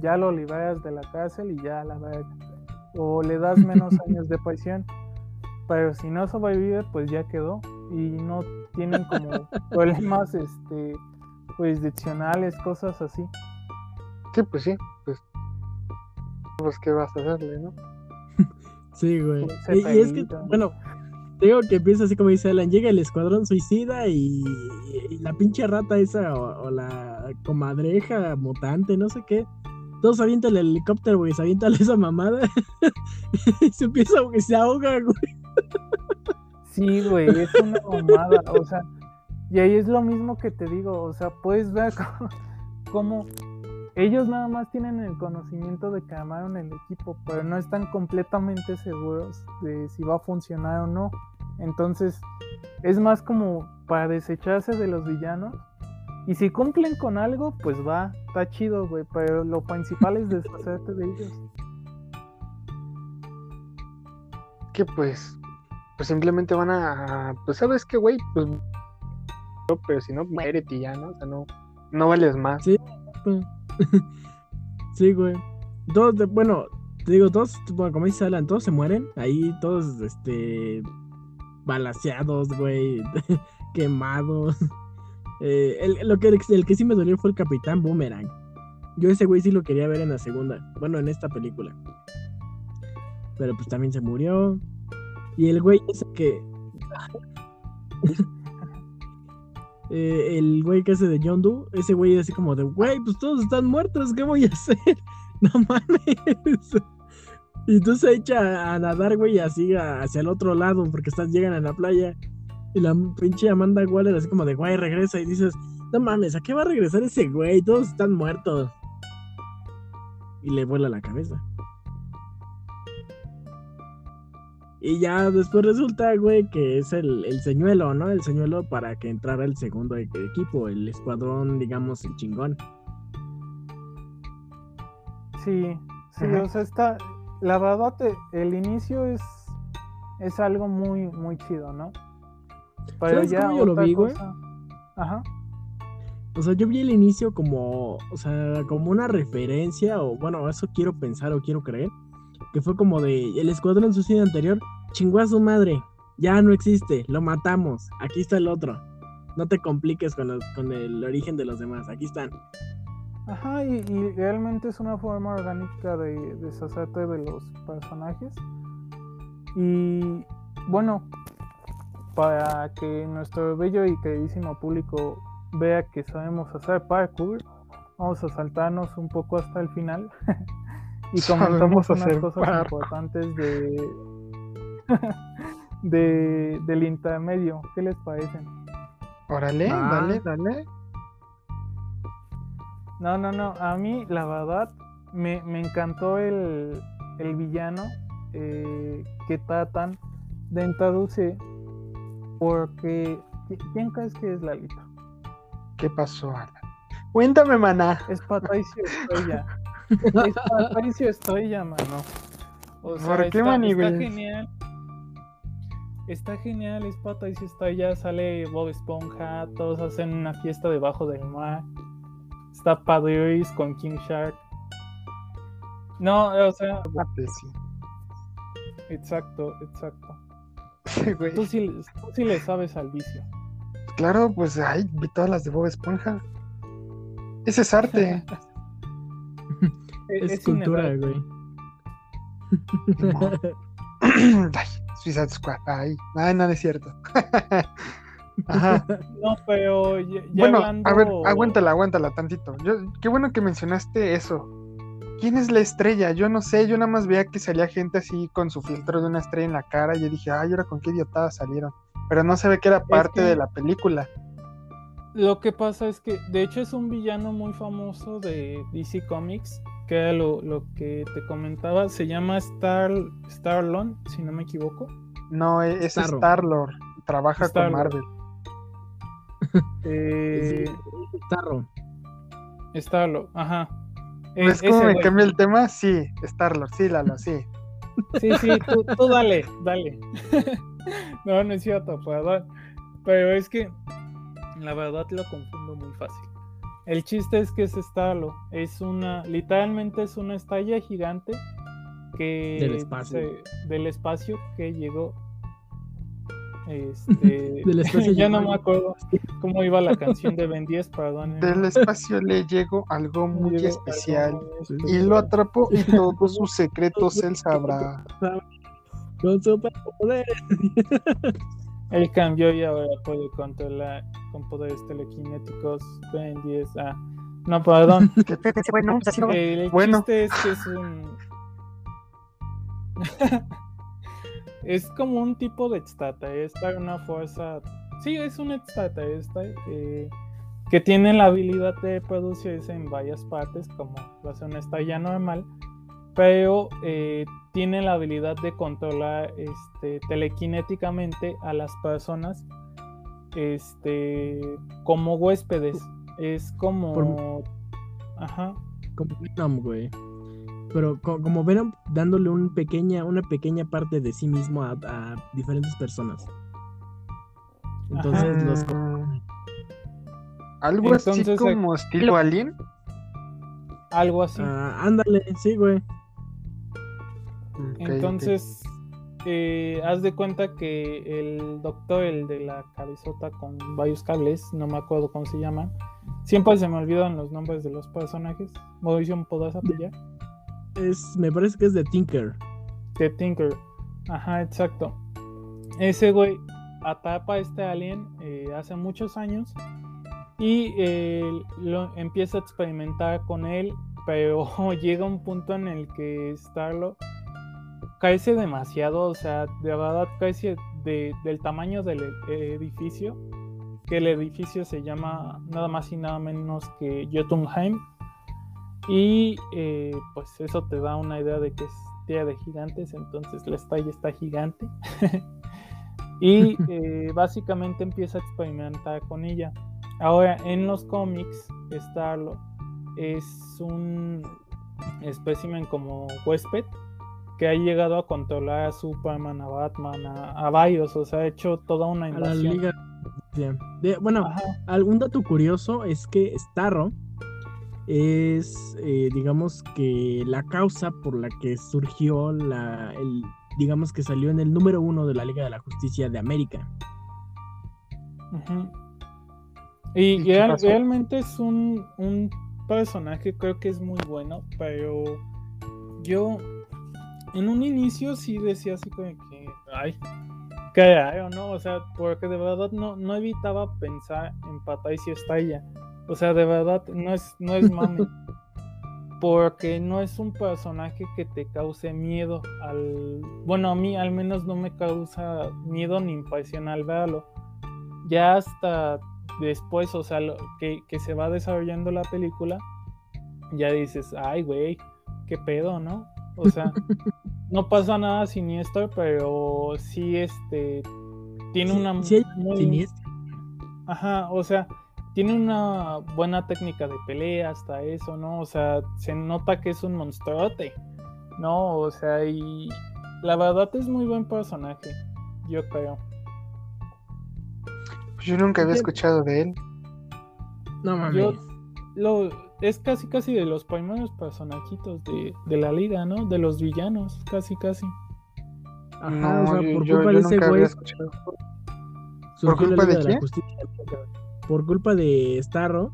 ya lo liberas de la cárcel y ya la verga. O le das menos años de prisión. Pero si no sobrevive, pues ya quedó. Y no tienen como problemas este jurisdiccionales, cosas así. Sí, pues sí, pues, pues qué vas a hacerle, ¿no? sí, güey. Y, es que, bueno, digo que empieza así como dice Alan, llega el escuadrón suicida y, la pinche rata esa o, la comadreja mutante, no sé qué. Todos avientan el helicóptero, güey, se avientan esa mamada y se empieza a se ahoga, güey. Sí, güey, es una mamada, o sea, y ahí es lo mismo que te digo, o sea, puedes ver cómo, ellos nada más tienen el conocimiento de que armaron el equipo, pero no están completamente seguros de si va a funcionar o no. Entonces, es más como para desecharse de los villanos. Y si cumplen con algo, pues va, está chido, güey, pero lo principal es deshacerte de ellos. Que pues, pues simplemente van a, pues sabes qué, güey, pues pero si no, muérete ya, ¿no? O sea, no, no vales más. Sí, sí, güey. Todos, bueno, te digo, todos, bueno, como dice Alan, todos se mueren. Ahí todos, este, balaseados, güey, quemados. Eh, el, lo que, el que sí me dolió fue el Capitán Boomerang. Yo ese güey sí lo quería ver en la segunda, bueno, en esta película. Pero pues también se murió. Y el güey ese que... Eh, el güey que hace de John Doe, ese güey así como de, güey, pues todos están muertos, ¿qué voy a hacer? No mames. Y tú se echa a nadar, güey, así hacia el otro lado, porque estás, llegan a la playa. Y la pinche Amanda Waller así como de, güey, regresa. Y dices, no mames, ¿a qué va a regresar ese güey? Todos están muertos. Y le vuela la cabeza. Y ya después resulta, güey, que es el, el, señuelo, ¿no? El señuelo para que entrara el segundo e-, equipo, el escuadrón, digamos, el chingón. Sí, sí, o sea, está. La verdad, el inicio es, es algo muy, muy chido, ¿no? Pero ¿Sabes ya cómo yo lo vi, güey? Ajá. O sea, yo vi el inicio como, o sea, como una referencia, o bueno, eso quiero pensar o quiero creer, que fue como de el escuadrón suicida anterior, chingó a su madre, ya no existe, lo matamos, aquí está el otro. No te compliques con, los- con el origen de los demás, aquí están. Ajá, y, y realmente es una forma orgánica de deshacerte de los personajes. Y bueno, para que nuestro bello y queridísimo público vea que sabemos hacer parkour, vamos a saltarnos un poco hasta el final y comentamos unas hacer cosas parkour. importantes de, de del intermedio. ¿Qué les parece? Órale, Ah. dale, dale. No, no, no. A mí, la verdad, me, me encantó el, el villano eh, que tratan de introducir. Porque. ¿qui- ¿Quién crees que es Lalita? ¿Qué pasó, Alan? Cuéntame, maná. Es Patricio Estrella. es Patricio Estrella, mano. O sea, ¿Por qué, está, está genial. Está genial, es Patricio Estrella. Sale Bob Esponja. Todos hacen una fiesta debajo del mar. Está Padre Luis con King Shark. No, o sea, exacto, exacto. Sí, güey. Tú sí, tú sí le sabes al vicio. Claro, pues ay, vi todas las de Bob Esponja. Ese es arte. Es, es cultura, güey. No. Suicide Squad. Ay, ay, no, no es cierto. Ajá. No, pero ya, ya Bueno, hablando... a ver, aguántala, aguántala tantito. Yo, qué bueno que mencionaste eso. ¿Quién es la estrella? Yo no sé, yo nada más veía que salía gente así con su filtro de una estrella en la cara y yo dije, ay, ahora con qué idiotada salieron. Pero no se ve que era parte que- de la película. Lo que pasa es que, de hecho, es un villano muy famoso de DC Comics, que era lo, lo que te comentaba. Se llama Star Starlon, si no me equivoco. No, e- es Starro. Star-Lord. Trabaja con Marvel. Eh. Starlord, ajá. ¿Ves E- cómo ese me cambia el tema? Sí, Star-Lord, sí, Lalo, sí. Sí, sí, tú, tú dale, dale. no, no es cierto, perdón. Pero es que la verdad lo confundo muy fácil. El chiste es que es Starlo. Es una, literalmente es una estrella gigante que Del espacio. se- del espacio que llegó. Este, Del espacio ya no me acuerdo cómo iba la canción de Ben 10, perdón. Del espacio le llegó algo muy Llegó especial. algo muy Sí, Y lo atrapó y todos sus secretos él sabrá. Con superpoderes. Él cambió y ahora puede controlar con poderes telequinéticos. Ben 10. Ah, no, perdón. Que Pepe se fue, ¿no? Así no. El Bueno. chiste es que es un. es como un tipo de extraterrestre, una fuerza. Sí, es un extraterrestre eh, que tiene la habilidad de producirse en varias partes, como lo hace una estrella normal, pero eh, tiene la habilidad de controlar este, telequinéticamente a las personas este, como huéspedes. Es como. Por- Ajá. Como Venom, güey. Pero co- como Venom dándole un pequeña, una pequeña parte de sí mismo a, a diferentes personas. Entonces los Mm, Algo así Entonces, eh, como estilo Alien. Algo así. Ah, ándale, sí, güey. Entonces, eh, haz de cuenta que el doctor, el de la cabezota con varios cables, no me acuerdo cómo se llama. Siempre se me olvidan los nombres de los personajes. Mauricio, ¿me podrás apoyar? Es, me parece que es de Tinker. De Tinker. Ajá, exacto. Ese güey atrapa a este alien eh, hace muchos años y eh, lo empieza a experimentar con él, pero llega un punto en el que Starlo crece demasiado, o sea, de verdad crece de- del tamaño del e- edificio, que el edificio se llama nada más y nada menos que Jotunheim. Y eh, pues eso te da una idea de que es tierra de gigantes, entonces la estrella está gigante. y eh, básicamente empieza a experimentar con ella. Ahora, en los cómics, Starlo es un espécimen como huésped que ha llegado a controlar a Superman, a Batman, a, a varios, o sea, ha hecho toda una A la invasión. liga. De- bueno, Ajá. algún dato curioso es que Starro es, eh, digamos que la causa por la que surgió la, el, digamos que salió en el número uno de la Liga de la Justicia de América. Y, realmente es un, un personaje, creo que es muy bueno, pero yo en un inicio sí decía así como que, ay, qué raro, ¿no? O sea, porque de verdad no, no evitaba pensar en Patricia Estrella. O sea, de verdad no es, no es mame. Porque no es un personaje que te cause miedo al... Bueno, a mí al menos no me causa miedo ni impresión al verlo ya hasta después, o sea, lo, que, que se va desarrollando la película, ya dices, ay, güey, qué pedo, ¿no? O sea, no pasa nada siniestro, pero sí, este, tiene Sí, una... sí muy- siniestro. Ajá, o sea, tiene una buena técnica de pelea hasta eso, ¿no? O sea, se nota que es un monstruote, ¿no? O sea, y la verdad es muy buen personaje, yo creo. Pues yo nunca había escuchado de él. No mames. Yo lo es casi casi de los primeros personajitos de, de la liga, ¿no? De los villanos, casi casi. Ajá, no, o sea, yo, por yo- culpa yo de ese güey surgió culpa de la quién? Por culpa de Starro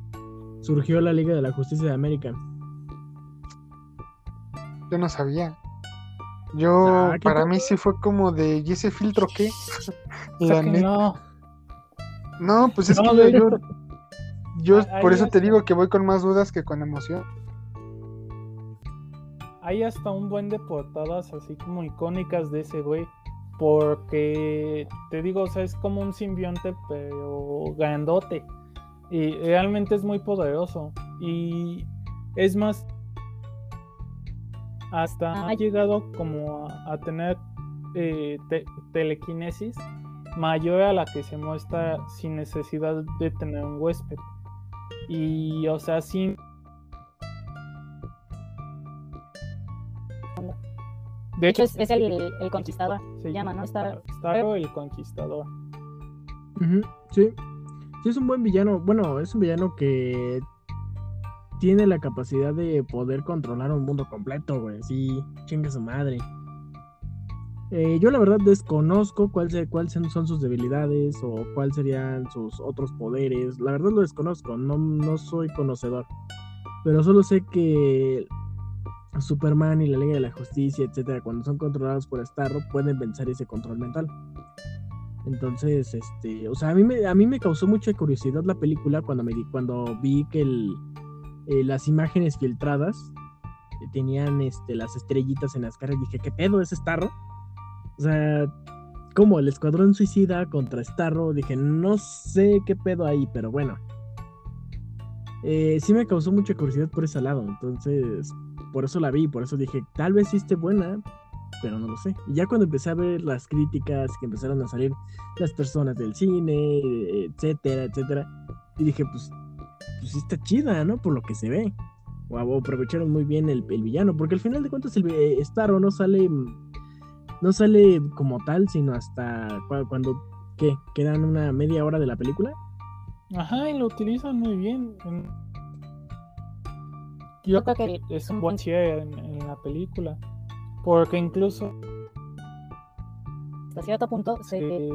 surgió la Liga de la Justicia de América. Yo no sabía. Yo, Ah, ¿qué para mí sí fue como de, ¿y ese filtro qué? O sea La que neta. no, No, pues es No, que güey. yo, yo Ah, por eso te digo que voy con más dudas que con emoción. hay hasta un buen de portadas así como icónicas de ese güey. Porque te digo, o sea, es como un simbionte, pero grandote. Y realmente es muy poderoso. Y es más, hasta ha llegado como a, a tener eh, te- telequinesis mayor a la que se muestra sin necesidad de tener un huésped. Y, o sea, sin De hecho, es, es el, el conquistador. se llama, ¿no? Star- Starro el Conquistador. Sí. Sí, es un buen villano. Bueno, es un villano que tiene la capacidad de poder controlar un mundo completo, güey. Sí, chinga su madre. Eh, yo la verdad desconozco cuáles cuál cuál son son sus debilidades o cuáles serían sus otros poderes. La verdad lo desconozco, no, no soy conocedor. Pero solo sé que Superman y la Liga de la Justicia, etcétera, cuando son controlados por Starro, pueden vencer ese control mental. Entonces, este, o sea, a mí me, a mí me causó mucha curiosidad la película cuando me di, cuando vi que el, eh, las imágenes filtradas eh, tenían este, las estrellitas en las caras. Dije, ¿qué pedo es Starro? O sea, como el Escuadrón Suicida contra Starro. Dije, no sé qué pedo ahí, pero bueno. Eh, sí me causó mucha curiosidad por ese lado. Entonces, por eso la vi. Por eso dije, tal vez sí esté buena, pero no lo sé. Y ya cuando empecé a ver las críticas que empezaron a salir las personas del cine, etcétera, etcétera, y dije, pues, pues está chida, ¿no? Por lo que se ve. O aprovecharon muy bien el, el villano, porque al final de cuentas el eh, Starro no sale no sale como tal, sino hasta cua- cuando ¿qué? quedan una media hora de la película. Ajá, y lo utilizan muy bien. en- Yo creo que es un buen cierre en, en la película. Porque incluso hasta cierto punto se,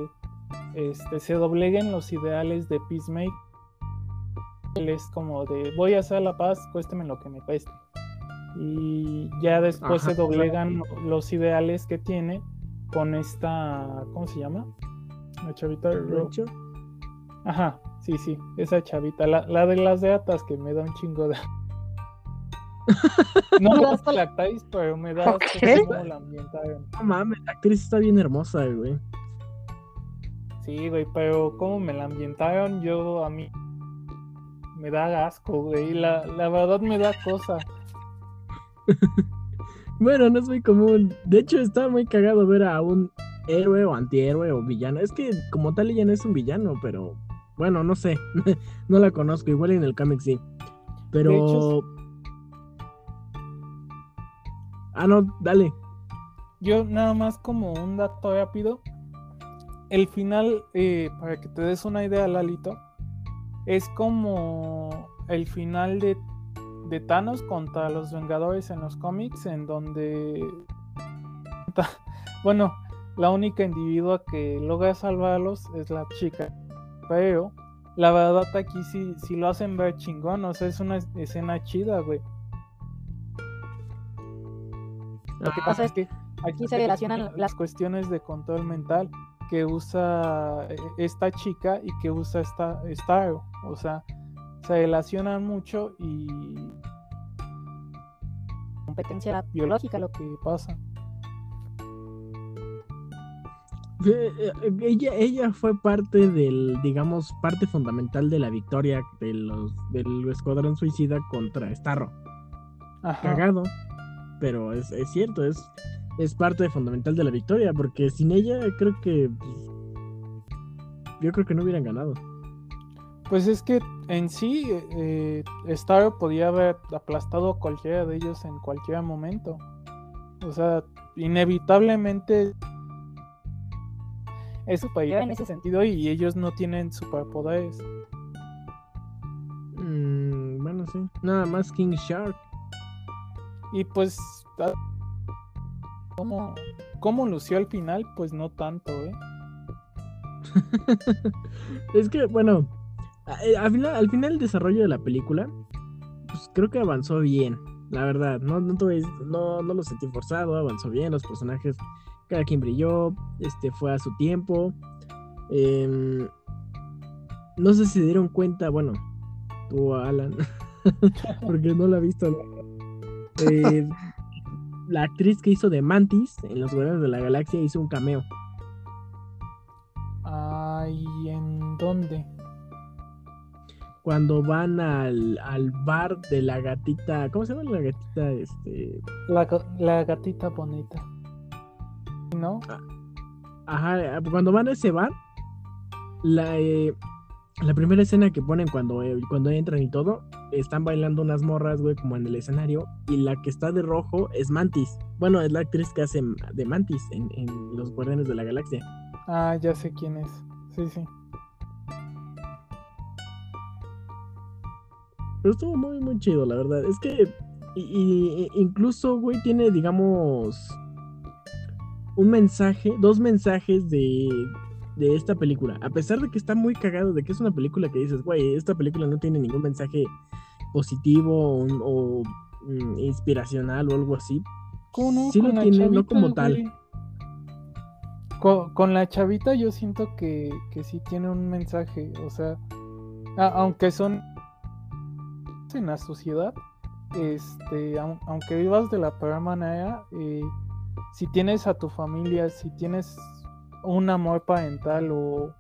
este, se dobleguen los ideales de Peacemaker. Él es como de voy a hacer la paz, cuésteme lo que me cueste. Y ya después Ajá, se doblegan los ideales que tiene con esta. ¿Cómo se llama? La chavita. de. Ajá, sí, sí, esa chavita, la, la de las de atas que me da un chingo de. No me gusta la actriz, pero me da ¿Qué? cómo la ambientaron. No mames, la actriz está bien hermosa, güey. Sí, güey, pero como me la ambientaron, yo a mí me da asco, güey. La, la verdad me da cosa. Bueno, no es muy común. De hecho, está muy cagado ver a un héroe o antihéroe o villano. Es que como tal ella no es un villano, pero bueno, no sé. no la conozco. Igual en el cómic sí. Pero. Hecho, Ah, no, dale. yo nada más como un dato rápido, el final, eh, para que te des una idea, Lalito, es como el final de, de Thanos contra los Vengadores en los cómics, en donde, bueno, la única individua que logra salvarlos es la chica, pero la verdad aquí sí, sí lo hacen ver chingón, o sea, es una escena chida, güey. Lo que pasa es que aquí se relacionan las cuestiones de control mental que usa eh, esta chica y que usa esta Star. O sea, se relacionan mucho y competencia biológica lo que pasa. Eh, ella, ella fue parte del, digamos, parte fundamental de la victoria de los, del Escuadrón Suicida contra Starro. Cagado, pero es, es cierto, es, es parte fundamental de la victoria, porque sin ella creo que pues, yo creo que no hubieran ganado. Pues es que en sí eh, Star podía haber aplastado a cualquiera de ellos en cualquier momento. O sea, inevitablemente es superior en ese sentido y ellos no tienen superpoderes. Mm, bueno, sí. Nada más King Shark. Y pues ¿Cómo, ¿Cómo lució al final? Pues no tanto, ¿eh? es que, bueno, al final, al final el desarrollo de la película, pues creo que avanzó bien, la verdad. No, no, no, no lo sentí forzado, avanzó bien, los personajes, cada quien brilló, este fue a su tiempo. Em, no sé si se dieron cuenta, bueno, tú, Alan, porque no la he visto. Eh, la actriz que hizo de Mantis en Los Guardianes de la Galaxia hizo un cameo. Ay, ¿en dónde? Cuando van al, bar de la gatita. ¿Cómo se llama la gatita? Este. La, gatita bonita. ¿No? Ajá, cuando van a ese bar, la, eh, la primera escena que ponen cuando, eh, cuando entran y todo, están bailando unas morras, güey, como en el escenario. Y la que está de rojo es Mantis. Bueno, es la actriz que hace de Mantis en, Los Guardianes de la Galaxia. Ah, ya sé quién es. Sí, sí. Pero estuvo muy, muy chido, la verdad. Es que y, incluso, güey, tiene, digamos, un mensaje, dos mensajes de, de esta película. A pesar de que está muy cagado, de que es una película que dices, güey, esta película no tiene ningún mensaje positivo o, mm, inspiracional o algo así. ¿Cómo Sí lo tiene, no como tal. Con, la chavita yo siento que, que sí tiene un mensaje, o sea, aunque son en la sociedad, este, aunque vivas de la peor manera, eh, si tienes a tu familia, si tienes un amor parental o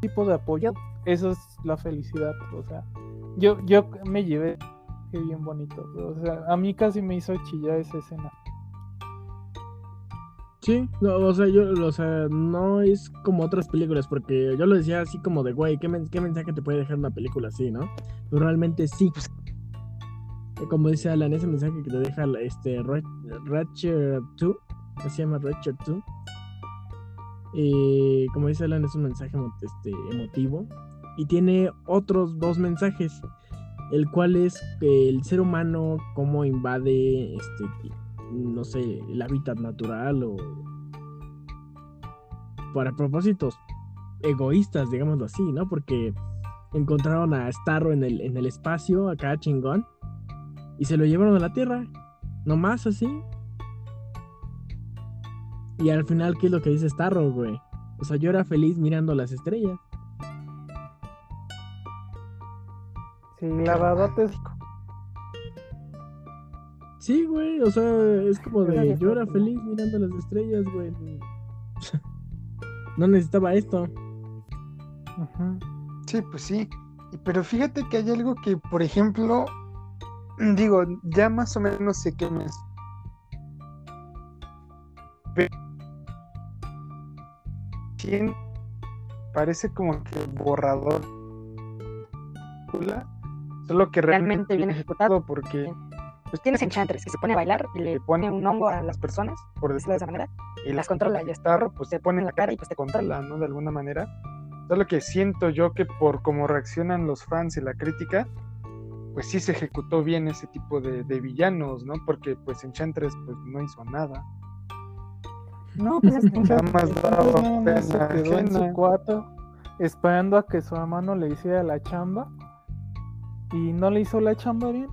tipo de apoyo, eso es la felicidad. O sea, yo, yo me llevé qué bien bonito. O sea, a mí casi me hizo chillar esa escena. Sí, no, o sea, yo, o sea, no es como otras películas, porque yo lo decía así como de, güey, ¿qué, mensaje te puede dejar una película así, no? Pero realmente sí. Como dice Alan, ese mensaje que te deja este Ratchet 2, se llama Ratchet 2, eh, como dice Alan, es un mensaje este, emotivo. Y tiene otros dos mensajes. El cual es que el ser humano cómo invade, este, no sé, el hábitat natural o para propósitos egoístas, digámoslo así, ¿no? Porque encontraron a Starro en el, en el espacio, acá chingón, y se lo llevaron a la Tierra, nomás así, y al final, ¿qué es lo que dice Starro, güey? O sea, yo era feliz mirando las estrellas. Sí, la verdad es. Sí, güey, o sea, es como de yo era feliz mirando las estrellas, güey. No necesitaba esto. Sí, pues sí. Pero fíjate que hay algo que, por ejemplo, digo, ya más o menos sé que me parece como que borrador solo que realmente bien ejecutado porque pues tienes Enchantress que se pone a bailar y le pone un hongo a las personas, por decirlo de esa manera, y las controla. Y Starro pues se pone en la cara y pues te controla. ¿no? De alguna manera. Solo que siento yo que por cómo reaccionan los fans y la crítica, pues sí se ejecutó bien ese tipo de, de villanos, ¿no? Porque pues Enchantress pues no hizo nada. No, pues Nada más daba más se pena quedó en su cuarto esperando a que su hermano le hiciera la chamba y no le hizo la chamba bien.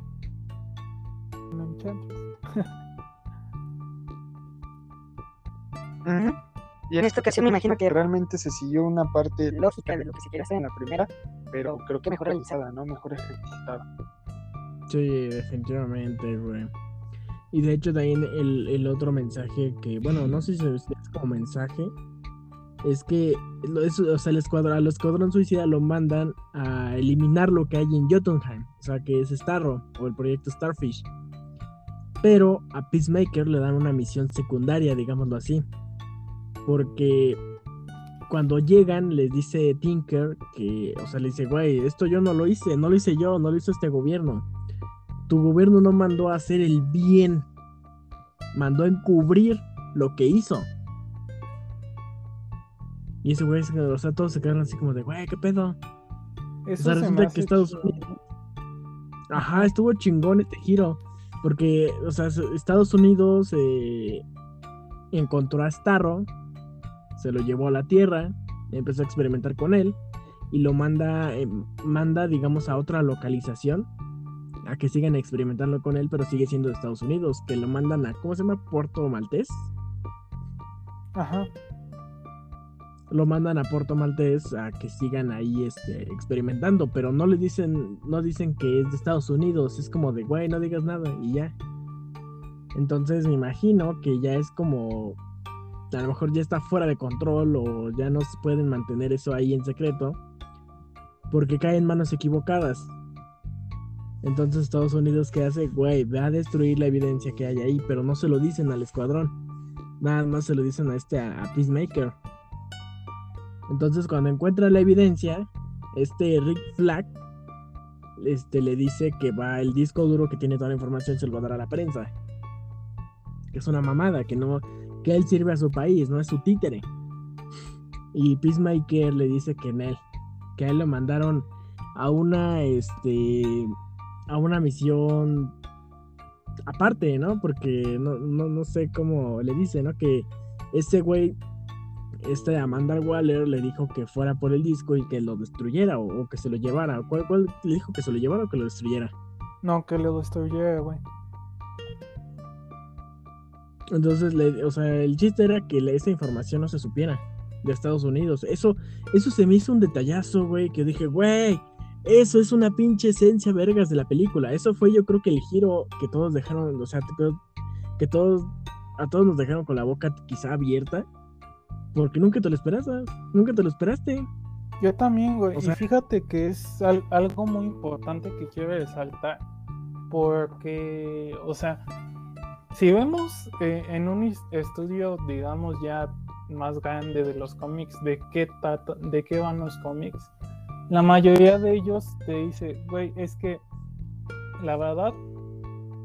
Y En esta ocasión me imagino que realmente se siguió una parte lógica de lo que se quiere hacer en la primera, pero creo que mejor realizada. ¿no? Mejor ejecutada. Sí, definitivamente, güey. Y de hecho también el, el otro mensaje que, bueno, no sé si es como mensaje, es que es- o sea, el escuadrón, al escuadrón suicida lo mandan a eliminar lo que hay en Jotunheim, o sea, que es Starro o el proyecto Starfish. Pero a Peacemaker le dan una misión secundaria, digámoslo así. Porque cuando llegan les dice Tinker que, o sea, le dice, güey, esto yo no lo hice, no lo hice yo, no lo hizo este gobierno. Tu gobierno no mandó a hacer el bien, mandó a encubrir lo que hizo. Y ese güey, o sea, todos se quedaron así como de, güey, ¿qué pedo? Eso sea, se resulta que Estados. Unidos- Ajá, estuvo chingón este giro. Porque, o sea, se- Estados Unidos eh, encontró a Starro, se lo llevó a la Tierra, empezó a experimentar con él y lo manda, eh, manda, digamos, a otra localización a que sigan experimentando con él, pero sigue siendo de Estados Unidos, que lo mandan a, ¿cómo se llama? Puerto Maltés. Ajá. Lo mandan a Puerto Maltés a que sigan ahí este, experimentando, pero no le dicen, no dicen que es de Estados Unidos, es como de, güey, no digas nada y ya. Entonces me imagino que ya es como, a lo mejor ya está fuera de control o ya no se pueden mantener eso ahí en secreto, porque cae en manos equivocadas. Entonces Estados Unidos, ¿qué hace? Güey, va a destruir la evidencia que hay ahí, pero no se lo dicen al escuadrón. Nada más se lo dicen a este, a Peacemaker. Entonces cuando encuentra la evidencia, este Rick Flag este, le dice que va el disco duro que tiene toda la información se lo va a dar a la prensa. Que es una mamada, que no, que él sirve a su país, no es su títere. Y Peacemaker le dice que en él, que a él lo mandaron a una, este, a una misión aparte, ¿no? Porque no, no, no sé cómo le dice, ¿no? Que ese güey este Amanda Waller le dijo que fuera por el disco y que lo destruyera o, o que se lo llevara. ¿Cuál, ¿Cuál le dijo que se lo llevara o que lo destruyera? No, que lo destruyera, güey. Entonces, le- o sea, el chiste era que esa información no se supiera de Estados Unidos. Eso, eso se me hizo un detallazo, güey, que dije, güey, eso es una pinche esencia vergas de la película. Eso fue yo creo que el giro que todos dejaron, o sea, que- que todos, a todos nos dejaron con la boca quizá abierta. Porque nunca te lo esperabas, nunca te lo esperaste. Yo también, güey. O sea- y fíjate que es al- algo muy importante que quiero resaltar. Porque, o sea, si vemos eh, en un estudio, digamos, ya más grande de los cómics, de qué, trata- de qué van los cómics, la mayoría de ellos te dice, güey, es que la verdad,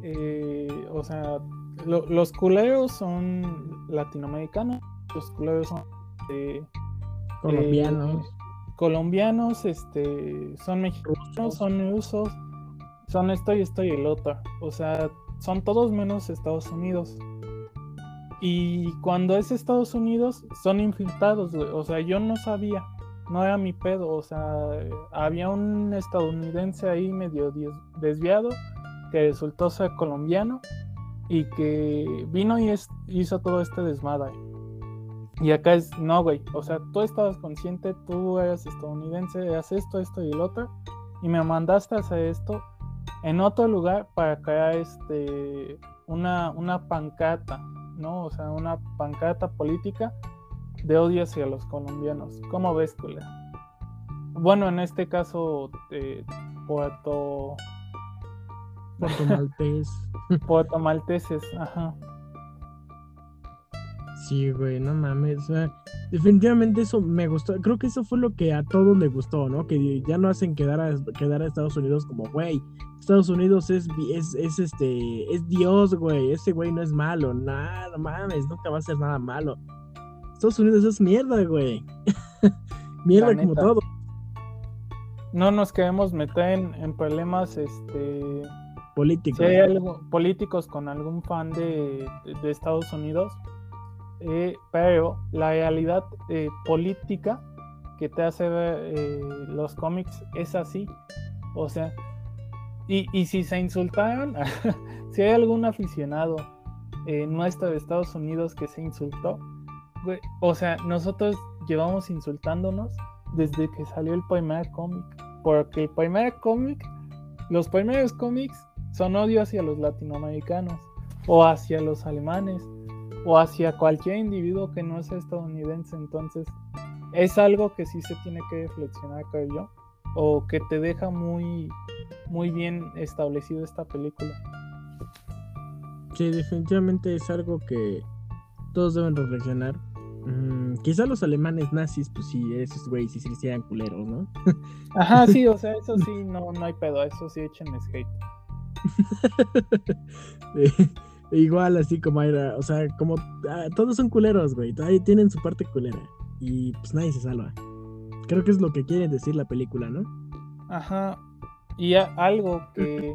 eh, o sea, lo- los culeros son latinoamericanos, los culeros son Colombianos. eh, colombianos, este, son mexicanos, son rusos, son esto y esto y el otro. O sea, son todos menos Estados Unidos. Y cuando es Estados Unidos, son infiltrados, güey. O sea, yo no sabía, no era mi pedo. O sea, había un estadounidense ahí medio des- desviado que resultó ser colombiano y que vino y es- hizo todo este desmadre. Y acá es, no, güey, o sea, tú estabas consciente, tú eras estadounidense, eras esto, esto y el otro, y me mandaste a hacer esto en otro lugar para crear este, una, una pancarta, ¿no? O sea, una pancarta política de odio hacia los colombianos. ¿Cómo ves, culera? Bueno, en este caso, eh, Puerto, Puerto Maltés. Puerto Malteses, ajá. Sí, güey, no mames. o sea, definitivamente eso me gustó. Creo que eso fue lo que a todos les gustó, ¿no? Que ya no hacen quedar a, quedar a Estados Unidos como, güey, Estados Unidos es, es, es este, es Dios, güey. Ese güey no es malo. Nada, no mames, nunca va a ser nada malo. Estados Unidos es mierda, güey. mierda como todo. No nos queremos meter en, en problemas este, Político. si hay algo- políticos con algún fan de, de- de Estados Unidos, eh, pero la realidad eh, política que te hace ver eh, los cómics es así. O sea, y, y si se insultaron, si hay algún aficionado nuestro de Estados Unidos que se insultó, o sea, nosotros llevamos insultándonos desde que salió el primer cómic. Porque el primer cómic, los primeros cómics son odio hacia los latinoamericanos, o hacia los alemanes, o hacia cualquier individuo que no sea estadounidense. Entonces, es algo que sí se tiene que reflexionar, creo yo, o que te deja muy, muy bien establecido esta película. Sí, definitivamente es algo que todos deben reflexionar. Mm, quizá los alemanes nazis, pues sí, esos güeyes sí, sí eran culeros, ¿no? Ajá, sí, o sea, eso sí, no, no hay pedo, eso sí, échenles hate. Eh, Igual así como era, o sea, como ah, todos son culeros, güey. Tienen su parte culera. Y pues nadie se salva. Creo que es lo que quiere decir la película, ¿no? Ajá. Y algo que,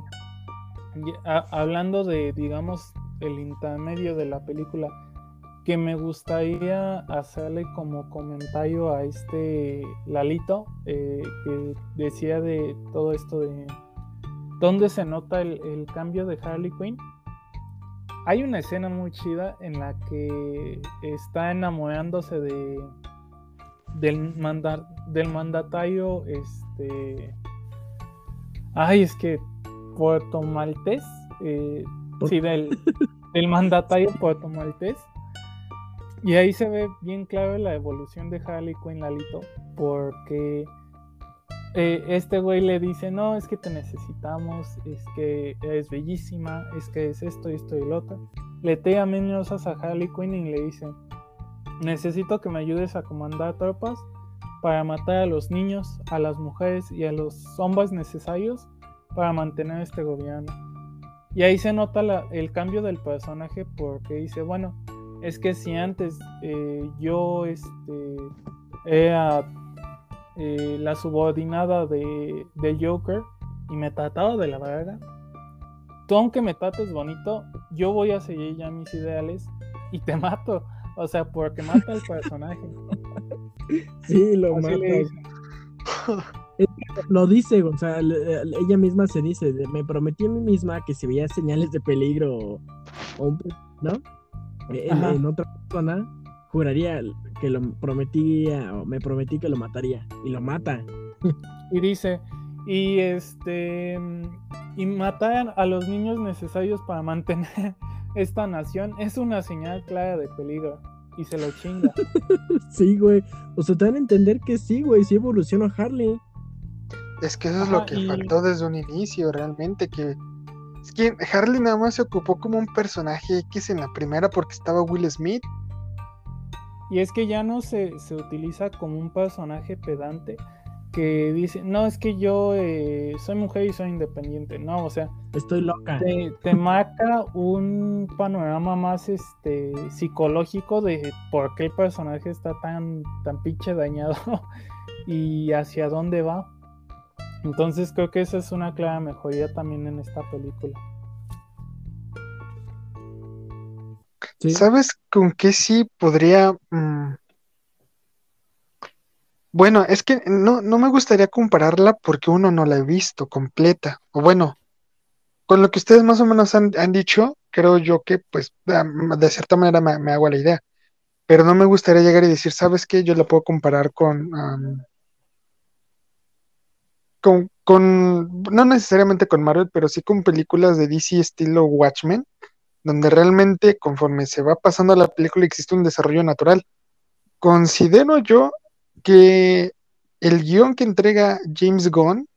hablando de, digamos, el intermedio de la película, que me gustaría hacerle como comentario a este Lalito, eh, que decía de todo esto de dónde se nota el cambio de Harley Quinn. Hay una escena muy chida en la que está enamorándose de del, manda- del mandatario este Ay, es que Puerto Maltés. eh, sí, del, del mandatario Puerto Maltés. Y ahí se ve bien claro la evolución de Harley Quinn Lalito. Porque eh, este güey le dice: No, es que te necesitamos. Es que eres bellísima. Es que es esto esto y lo otro. Le tira amenazas a Harley Quinn y le dice: Necesito que me ayudes a comandar tropas para matar a los niños, a las mujeres y a los hombres necesarios para mantener este gobierno. Y ahí se nota el cambio del personaje porque dice, bueno, es que si antes eh, yo este, era eh, la subordinada de, de Joker y me trataba de la verga, tú aunque me trates bonito, yo voy a seguir ya mis ideales y te mato. O sea, porque mata al personaje. Sí, lo mata. Lo dice, o sea, ella misma se dice, me prometí a mí misma que si veía señales de peligro o, un, ¿no? En, en otra persona, juraría que lo prometía o me prometí que lo mataría y lo mata. Y dice, y este, y matar a los niños necesarios para mantener esta nación es una señal clara de peligro. Y se lo chinga. Sí, güey. O sea, te dan a entender que sí, güey, sí evolucionó Harley. Es que eso es lo que y- faltó desde un inicio, realmente, que es que Harley nada más se ocupó como un personaje X en la primera porque estaba Will Smith. Y es que ya no se, se utiliza como un personaje pedante que dice, no, es que yo eh, soy mujer y soy independiente. No, o sea, Estoy loca. te, te marca un panorama más este psicológico de por qué el personaje está tan, tan pinche dañado y hacia dónde va. Entonces creo que esa es una clara mejoría también en esta película. ¿Sabes con qué sí podría... mm? Bueno, es que no, no me gustaría compararla porque uno no la he visto completa. O bueno, con lo que ustedes más o menos han, dicho, creo yo que pues de, cierta manera me, hago la idea. Pero no me gustaría llegar y decir, ¿sabes qué? Yo la puedo comparar con... con, con, no necesariamente con Marvel, pero sí con películas de DC estilo Watchmen, donde realmente conforme se va pasando la película existe un desarrollo natural. Considero yo que el guion que entrega James Gunn,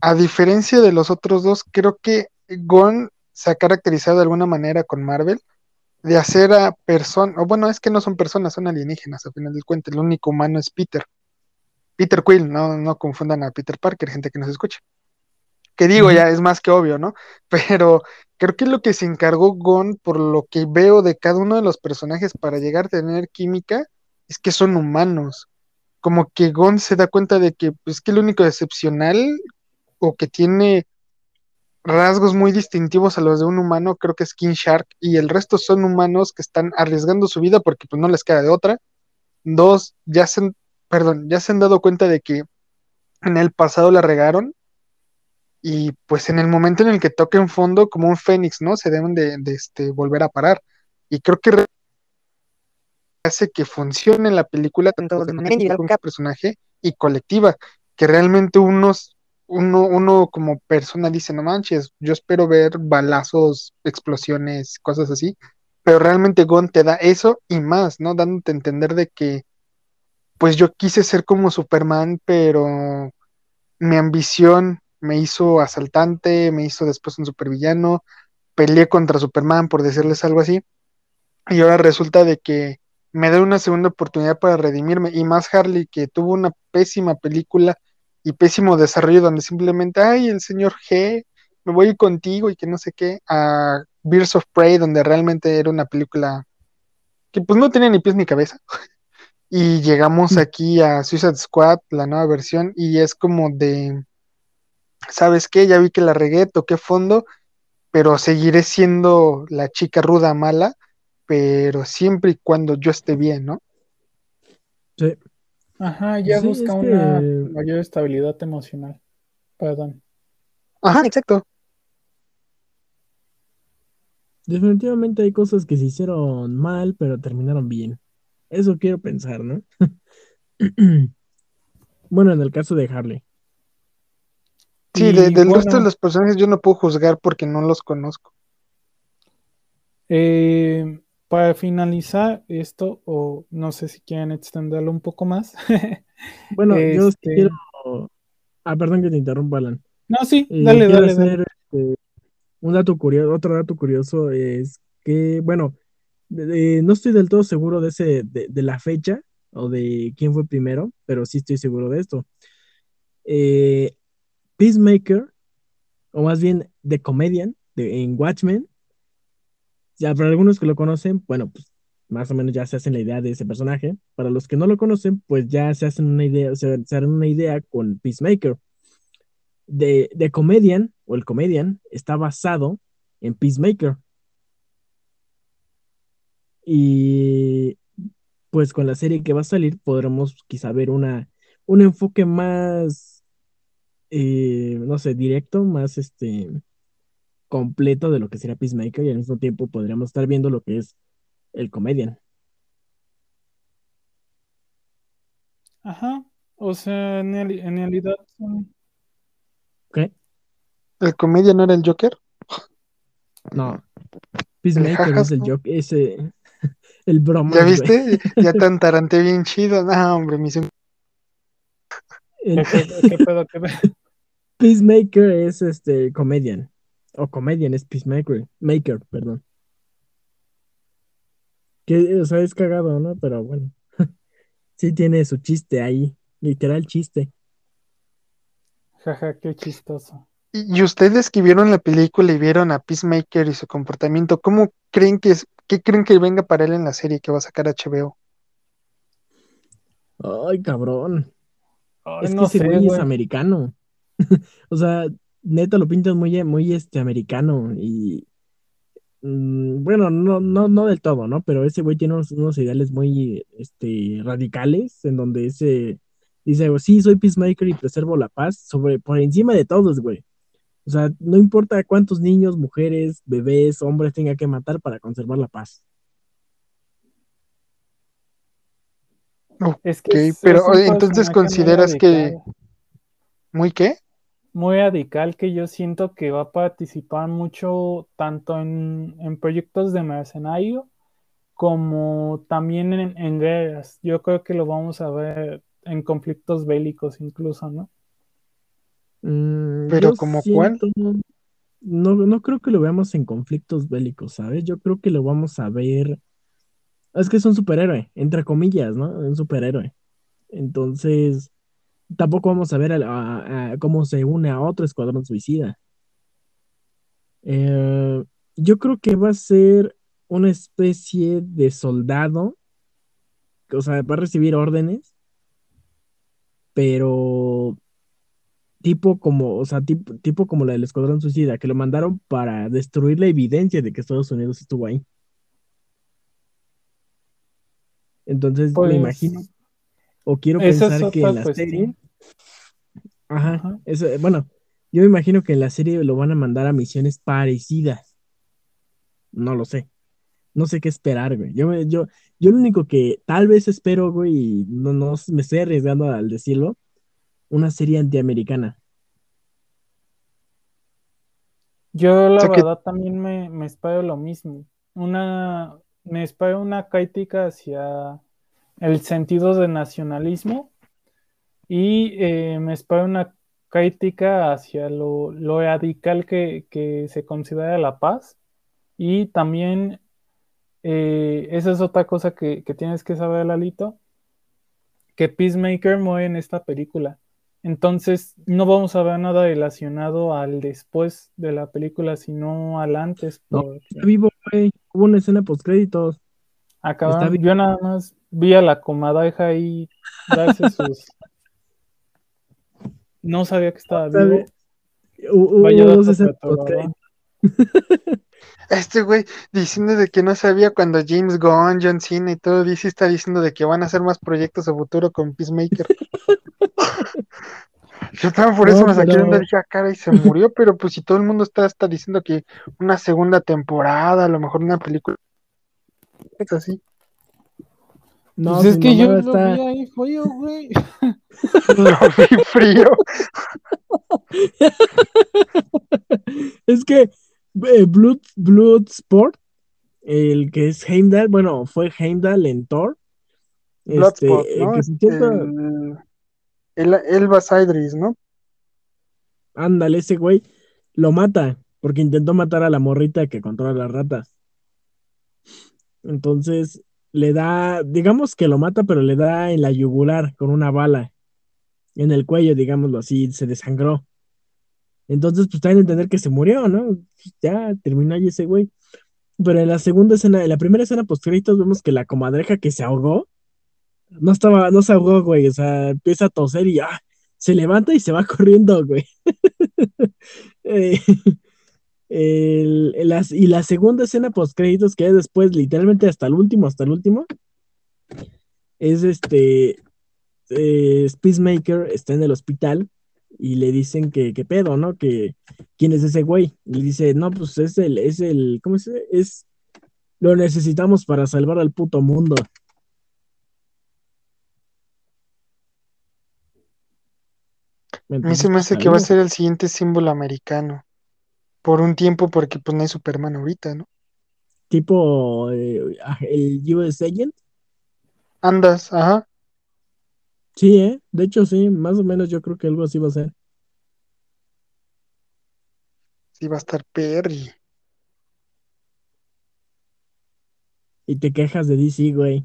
a diferencia de los otros dos, creo que Gunn se ha caracterizado de alguna manera con Marvel de hacer a personas, o bueno, es que no son personas, son alienígenas, al final del cuento, el único humano es Peter. Peter Quill, no, no confundan a Peter Parker, gente que nos escucha. Que digo, ya es más que obvio, ¿no? Pero creo que lo que se encargó Gon, por lo que veo de cada uno de los personajes para llegar a tener química, es que son humanos. Como que Gon se da cuenta de que, pues, que lo único excepcional o que tiene rasgos muy distintivos a los de un humano, creo que es King Shark, y el resto son humanos que están arriesgando su vida porque pues no les queda de otra. Dos, ya se han, perdón, ya se han dado cuenta de que en el pasado la regaron y pues en el momento en el que toquen fondo, como un fénix, ¿no? Se deben de, de, este, volver a parar. Y creo que hace que funcione la película tanto de manera individual cada personaje y colectiva, que realmente unos, uno, uno como persona dice, no manches, yo espero ver balazos, explosiones, cosas así, pero realmente Gon te da eso y más, ¿no? Dándote a entender de que, pues yo quise ser como Superman, pero mi ambición me hizo asaltante, me hizo después un supervillano, peleé contra Superman, por decirles algo así, y ahora resulta de que me da una segunda oportunidad para redimirme, y más Harley, que tuvo una pésima película y pésimo desarrollo, donde simplemente, ay, el señor G, me voy contigo y que no sé qué, a Birds of Prey, donde realmente era una película que pues no tenía ni pies ni cabeza. Y llegamos aquí a Suicide Squad, la nueva versión, y es como de, ¿sabes qué? Ya vi que la regué, toqué fondo, pero seguiré siendo la chica ruda mala, pero siempre y cuando yo esté bien, ¿no? Sí. Ajá, ya Sí, busca una que- mayor estabilidad emocional. Perdón. Ajá, exacto. Definitivamente hay cosas que se hicieron mal, pero terminaron bien. Eso quiero pensar, ¿no? Bueno, en el caso de Harley. Sí, Y de- del bueno, resto de los personajes yo no puedo juzgar porque no los conozco. eh, para finalizar esto, o no sé si quieren extenderlo un poco más. Bueno, yo sí Este- quiero. Ah, perdón que te interrumpa, Alan. No, sí, Eh, dale, quiero dale, dale. hacer este, un dato curioso, otro dato curioso es que, bueno, de- de- no estoy del todo seguro de ese, de, de la fecha o de quién fue primero, pero sí estoy seguro de esto. Eh, Peacemaker, o más bien The Comedian, de, en Watchmen, ya para algunos que lo conocen, bueno, pues más o menos ya se hacen la idea de ese personaje. Para los que no lo conocen, pues ya se hacen una idea, se, se una idea con Peacemaker. De, The Comedian, o el Comedian, está basado en Peacemaker. Y pues con la serie que va a salir podremos quizá ver una, un enfoque más, eh, no sé, directo, más este completo de lo que será Peacemaker y al mismo tiempo podríamos estar viendo lo que es el Comedian. Ajá. O sea, en, reali- en realidad son- ¿Ok? ¿El comedia no era el Joker? No. Peacemaker jajas, es el ¿no? joke, ese el broma. ¿Ya viste? Ya tan taranté bien chido. No, hombre, me hice un- ¿Qué, qué- qué pedo, qué pedo? Peacemaker es este comedian. O comedian es Peacemaker. Maker, perdón. Que, o sea, es cagado, ¿no? Pero bueno. Sí tiene su chiste ahí. Literal chiste. Jaja, qué chistoso. Y ustedes que vieron la película y vieron a Peacemaker y su comportamiento, ¿cómo creen que es, qué creen que venga para él en la serie que va a sacar HBO? Ay, cabrón. Ay, Es que no ese sé, güey es americano. O sea, neta lo pintan muy, muy este, americano. Y mm, bueno, no, no, no del todo, ¿no? Pero ese güey tiene unos, unos ideales muy este, radicales en donde ese dice, sí, soy peacemaker y preservo la paz sobre, por encima de todos, güey. O sea, no importa cuántos niños, mujeres, bebés, hombres tenga que matar para conservar la paz. Es Ok, que es, pero es entonces consideras que- ¿Muy qué? muy radical que yo siento que va a participar mucho tanto en, en proyectos de mercenario como también en, en guerras. Yo creo que lo vamos a ver en conflictos bélicos incluso, ¿no? Mm, Pero yo ¿como cuál? siento- no, no creo que lo veamos en conflictos bélicos, ¿sabes? Yo creo que lo vamos a ver. Es que es un superhéroe, entre comillas, ¿no? Un superhéroe. Entonces, tampoco vamos a ver a- a- a cómo se une a otro escuadrón suicida. Eh, yo creo que va a ser una especie de soldado, o sea, va a recibir órdenes, pero tipo como, o sea, tipo, tipo como la del escuadrón suicida, que lo mandaron para destruir la evidencia de que Estados Unidos estuvo ahí. Entonces, Pues, me imagino, o quiero es pensar que en la cuestión. serie, ajá, Ajá. eso, bueno, yo me imagino que en la serie lo van a mandar a misiones parecidas. No lo sé. No sé qué esperar, güey. Yo, me- yo, yo lo único que tal vez espero, güey, y no, no me estoy arriesgando al decirlo, una serie antiamericana. Yo la sea que- verdad también me, me espero lo mismo. Una, me espero una crítica hacia el sentido de nacionalismo y eh, me espero una crítica hacia lo, lo radical que, que se considera la paz y también eh, esa es otra cosa que, que tienes que saber, Lalito, que Peacemaker muere en esta película. Entonces no vamos a ver nada relacionado al después de la película, sino al antes. No, Está vivo, güey. Hubo una escena post créditos. está bien. yo nada más vi a la comadreja ahí darse sus... No sabía que estaba vivo. Este güey diciendo de que no sabía cuando James Gunn, John Cena y todo DC está diciendo de que van a hacer más proyectos a futuro con Peacemaker. Yo también por No, eso me saqué de pero- onda, dije, ah, cara, y se murió, pero pues si todo el mundo está, está diciendo que una segunda temporada, a lo mejor una película. Es así. No, pues es que yo mamá lo está- vi ahí frío, güey. Lo vi frío. Es que eh, Blood, Bloodsport, el que es Heimdall, bueno, fue Heimdall en Thor. Este, Bloodspot, eh, ¿no? que por cierto, El, el, Elba Sidris, ¿no? ándale, ese güey lo mata porque intentó matar a la morrita que controla las ratas. Entonces le da, digamos que lo mata, pero le da en la yugular con una bala, en el cuello, digámoslo así, se desangró. Entonces, pues también entender que se murió, ¿no? Ya terminó ahí ese güey. Pero en la segunda escena, en la primera escena post vemos que la comadreja que se ahogó, no estaba, no se ahogó, güey, o sea, empieza a toser y ya, se levanta y se va corriendo, güey. Eh, el- el- las- y la segunda escena post créditos, que es después, literalmente hasta el último, hasta el último, es este, eh, Peacemaker está en el hospital y le dicen que, qué pedo, ¿no? Que quién es ese güey. Y le dice, no, pues es el, es el, ¿cómo se dice? Es, lo necesitamos para salvar al puto mundo. A mí se me hace que va a ser el siguiente símbolo americano. Por un tiempo, porque pues no hay Superman ahorita, ¿no? Tipo eh, ah, el US Agent. Andas, ajá. Sí, ¿eh? De hecho, sí, más o menos yo creo que algo así va a ser. Sí, va a estar Perry. Y te quejas de DC, güey.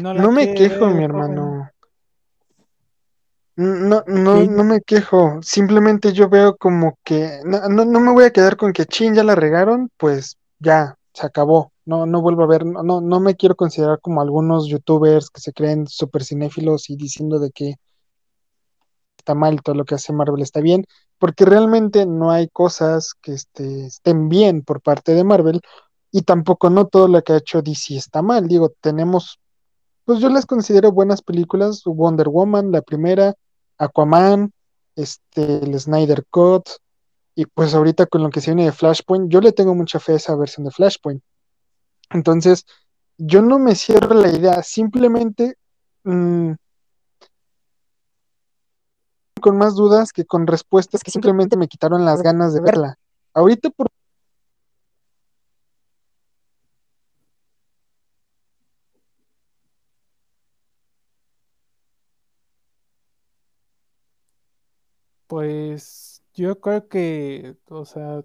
No la No me quejo, mi hermano. No, no, Sí. no me quejo. Simplemente yo veo como que no, no, no me voy a quedar con que chin, ya la regaron, pues ya, se acabó. No, no vuelvo a ver, no, no, no me quiero considerar como algunos youtubers que se creen super cinéfilos y diciendo de que está mal todo lo que hace Marvel está bien, porque realmente no hay cosas que este, estén bien por parte de Marvel y tampoco no todo lo que ha hecho DC está mal. Digo, tenemos pues yo las considero buenas películas, Wonder Woman, la primera, Aquaman, este, el Snyder Cut, y pues ahorita con lo que se viene de Flashpoint, yo le tengo mucha fe a esa versión de Flashpoint. Entonces, yo no me cierro la idea, simplemente mm, con más dudas que con respuestas que simplemente me quitaron las ganas de verla. Ahorita por Pues Yo creo que, o sea,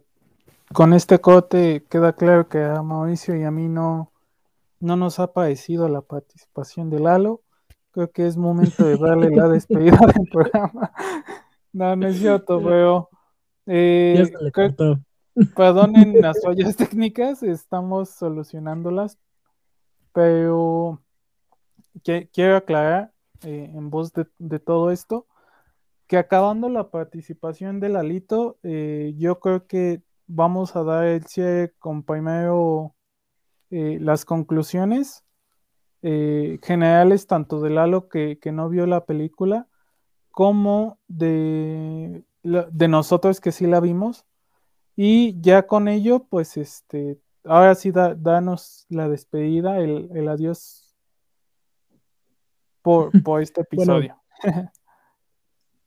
con este cote queda claro que a Mauricio y a mí no, no nos ha parecido la participación de Lalo. Creo que es momento de darle la despedida del programa. No, no es cierto, pero eh, creo- perdonen las fallas técnicas, estamos solucionándolas, pero que- quiero aclarar eh, en voz de, de todo esto que acabando la participación de Lalito, eh, yo creo que vamos a dar el cierre con primero eh, las conclusiones eh, generales, tanto de Lalo que, que no vio la película, como de, nosotros que sí la vimos. Y ya con ello, pues este, ahora sí, da- danos la despedida, el, el adiós por, por este Bueno, episodio.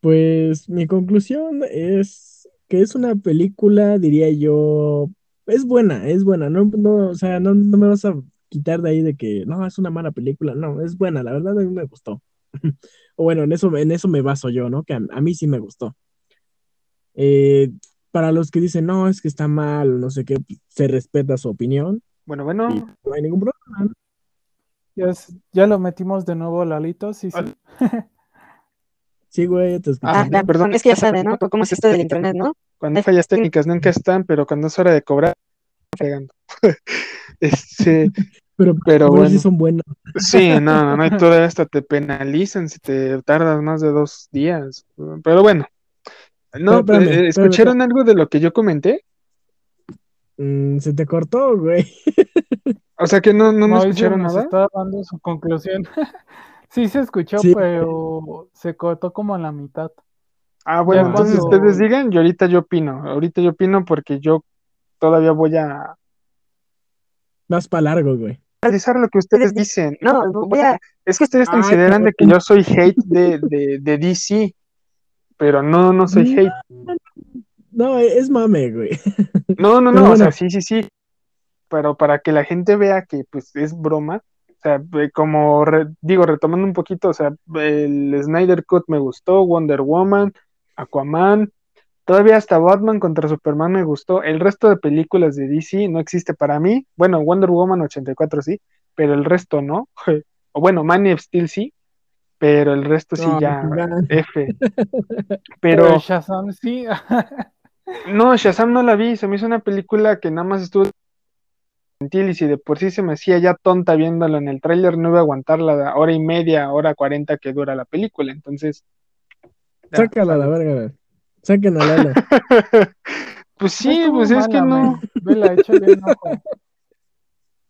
Pues mi conclusión es que es una película, diría yo, es buena, es buena, no, no, o sea, no, no me vas a quitar de ahí de que no, es una mala película, no, es buena, la verdad a mí me gustó. O bueno, en eso, en eso me baso yo, ¿no? Que a, a mí sí me gustó. Eh, para los que dicen, no, es que está mal, no sé qué, se respeta su opinión Bueno, bueno, no hay ningún problema. Ya, es- ya lo metimos de nuevo, Lalito. Sí, sí. Sí, güey, te escuché. Ah, ya, perdón, es que ya saben, ¿no? ¿Cómo es esto del internet, no? cuando hay fallas técnicas nunca están, pero cuando es hora de cobrar, fregando. este, pero pero pero sí bueno. son buenos. sí, no, no, no, y todavía hasta te penalizan si te tardas más de dos días. Pero bueno, no, Espérame, eh, espérame, ¿escucharon algo de lo que yo comenté? Mm, se te cortó, güey. O sea que no, no, no Mauricio escucharon nada. está dando su conclusión. sí, se escuchó, Sí. pero se cortó como a la mitad. Ah, bueno, Ya entonces cuando- ustedes digan y ahorita yo opino. Ahorita yo opino porque yo todavía voy a Más para largo, güey. analizar lo que ustedes dicen. No, voy a. Es que ustedes Ah, consideran de que yo soy hate de, de, de DC, pero no, no soy hate. No, es mame, güey. No, no, no, o bueno. sea, sí, sí, sí. Pero para que la gente vea que pues es broma, sea, como re- digo, retomando un poquito, o sea, el Snyder Cut me gustó, Wonder Woman, Aquaman, todavía hasta Batman contra Superman me gustó. El resto de películas de DC no existe para mí. Bueno, Wonder Woman 84 sí, pero el resto no. O bueno, Man of Steel sí, pero el resto sí No, ya man. F. Pero Pero Shazam sí. no, Shazam no la vi, se me hizo una película que nada más estuvo y si de por sí se me hacía ya tonta viéndolo en el tráiler, no iba a aguantar la hora y media, hora cuarenta que dura la película, entonces... ya, Sácala a la verga, güey. Saquen a Lalo. pues sí, pues es que no... Vela.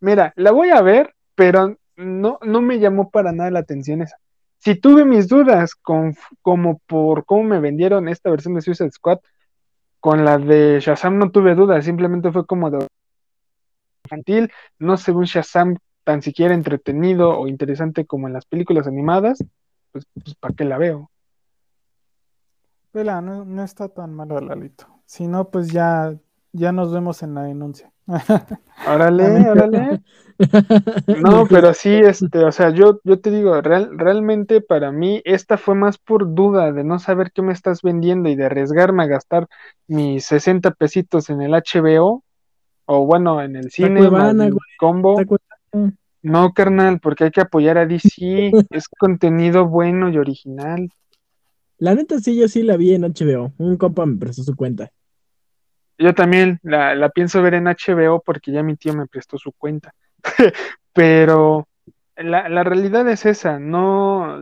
Mira, la voy a ver, pero no, no me llamó para nada la atención esa. Si tuve mis dudas con, como por cómo me vendieron esta versión de Suicide Squad, con la de Shazam no tuve dudas, simplemente fue como de infantil, no se ve un Shazam tan siquiera entretenido o interesante como en las películas animadas, pues, pues ¿para qué la veo? Vela, no, no está tan malo, Lalito. Si no, pues ya, ya nos vemos en la denuncia. Órale, órale. No, pero sí, este, o sea, yo, yo te digo, real- realmente para mí esta fue más por duda de no saber qué me estás vendiendo y de arriesgarme a gastar mis 60 pesitos en el HBO o bueno, en el cine, combo. No, carnal, porque hay que apoyar a DC, es contenido bueno y original. La neta sí, yo sí la vi en HBO. Un compa me prestó su cuenta. Yo también la, la pienso ver en HBO porque ya mi tío me prestó su cuenta. Pero la, la realidad es esa, no,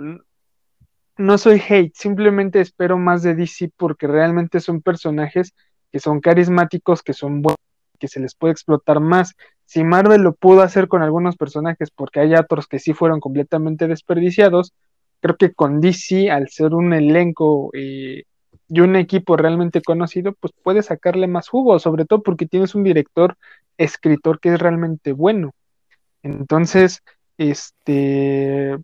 no soy hate, simplemente espero más de DC porque realmente son personajes que son carismáticos, que son buenos, que se les puede explotar más. Si Marvel lo pudo hacer con algunos personajes porque hay otros que sí fueron completamente desperdiciados, creo que con DC, al ser un elenco eh, y un equipo realmente conocido, pues puedes sacarle más jugo, sobre todo porque tienes un director, escritor que es realmente bueno. Entonces, este,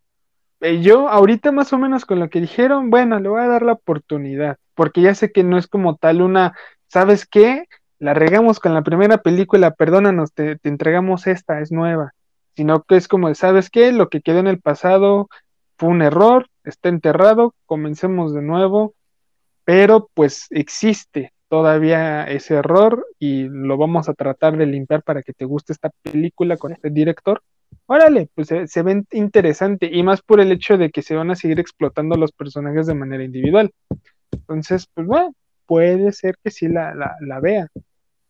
eh, yo ahorita más o menos con lo que dijeron, bueno, le voy a dar la oportunidad, porque ya sé que no es como tal una, ¿sabes qué? La regamos con la primera película, perdónanos, te, entregamos esta, es nueva, sino que es como, ¿sabes qué? Lo que quedó en el pasado fue un error, está enterrado, comencemos de nuevo, pero pues existe todavía ese error y lo vamos a tratar de limpiar para que te guste esta película con este director. Órale, pues se ve interesante y más por el hecho de que se van a seguir explotando los personajes de manera individual. Entonces, pues bueno, puede ser que sí la, la, la vea.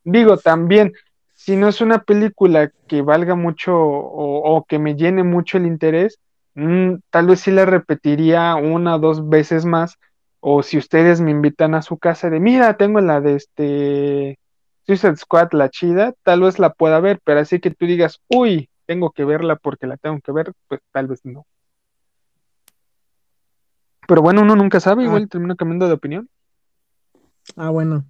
Digo, también, si no es una película que valga mucho o, o que me llene mucho el interés, mm, tal vez sí la repetiría una o dos veces más. O si ustedes me invitan a su casa de, mira, tengo la de este Suicide Squad, la chida, tal vez la pueda ver, pero así que tú digas, uy, tengo que verla porque la tengo que ver, pues tal vez no. Pero bueno, uno nunca sabe, igual Ah. termina cambiando de opinión. Ah, bueno.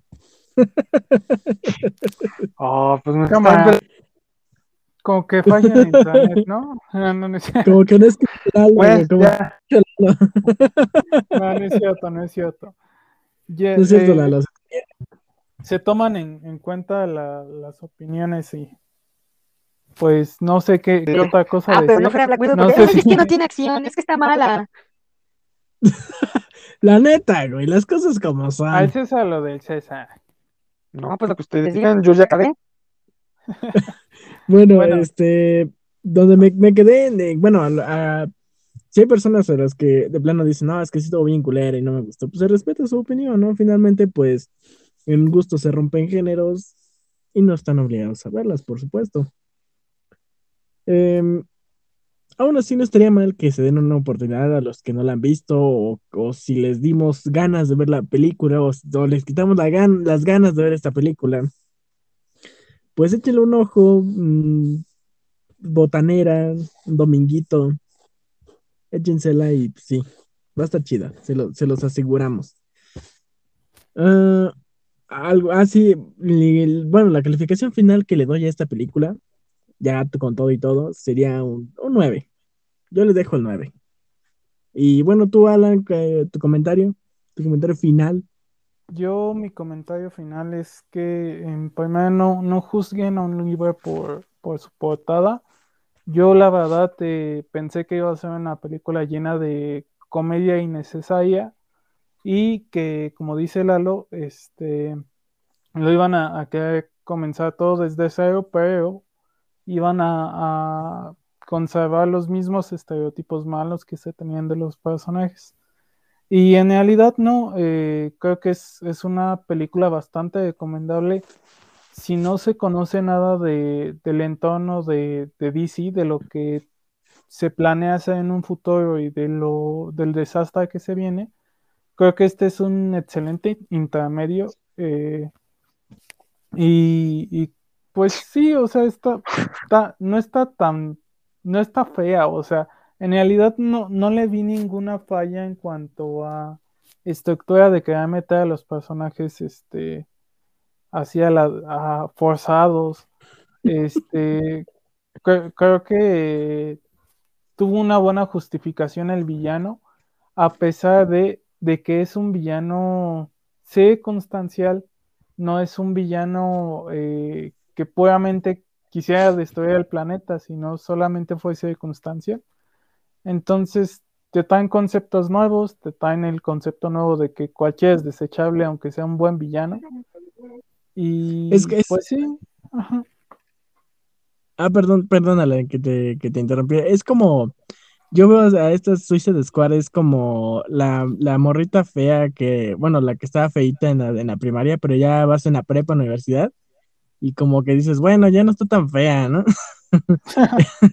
Oh, pues me Cámara. están- Como que falla en internet, ¿no? Ah, No, no es cierto, Como que no es Pues, como no, no es cierto, no es cierto. No es cierto, eh, Lalo. se toman en, en cuenta la- las opiniones y pues no sé qué, qué otra cosa Ah, pero no fuera Black Widow, No porque sé "Ay, es si- que no tiene acción, es que está mala. La neta, güey, las cosas como son. Ah, ese es a lo del César. No, pues lo que ustedes digan, yo ya acabé. Bueno, Bueno. este, donde me, me quedé, en- en- bueno, a- a- si hay personas a las que de plano dicen, no, es que sí estuvo bien culera y no me gustó, pues se respeta su opinión, ¿no? Finalmente, pues, en gusto se rompen géneros y no están obligados a verlas, por supuesto. Em, aún así, no estaría mal que se den una oportunidad a los que no la han visto o, o si les dimos ganas de ver la película o, les quitamos gan- las ganas de ver esta película pues échenle un ojo, mm, botanera, dominguito, échensela y pues, sí, va a estar chida, se, lo- se los aseguramos. Ah, algo, ah, sí, li- bueno, la calificación final que le doy a esta película, ya con todo y todo, sería un, un 9. Yo le dejo el 9. Y bueno, tú, Alan, tu comentario, tu comentario final. Yo mi comentario final es que en primero no, no juzguen a un libro por, por su portada. Yo la verdad eh, pensé que iba a ser una película llena de comedia innecesaria y que como dice Lalo, este lo iban a, querer comenzar todo desde cero, pero iban a conservar los mismos estereotipos malos que se tenían de los personajes. Y en realidad no, eh, creo que es, es una película bastante recomendable si no se conoce nada de, del entorno de, de DC, de lo que se planea hacer en un futuro y de lo, del desastre que se viene. Creo que este es un excelente intermedio. eh, y, y, pues sí, o sea, está, está, no está tan, no está fea, o sea, en realidad no, no le vi ninguna falla en cuanto a estructura de querer meter a los personajes este hacia la a forzados. Este cre- creo que tuvo una buena justificación el villano, a pesar de, de que es un villano circunstancial, no es un villano eh, que puramente quisiera destruir el planeta, sino solamente fue circunstancial. Entonces, te traen conceptos nuevos, te traen el concepto nuevo de que cualquiera es desechable, aunque sea un buen villano. Y Es que es- pues sí, ajá. Ah, perdón, perdónale que te, que te interrumpí. Es como, yo veo a esta Suicide Squad, es como la, la morrita fea que, bueno, la que estaba feita en la, en la primaria, pero ya vas en la prepa, universidad, y como que dices, bueno, ya no está tan fea, ¿no?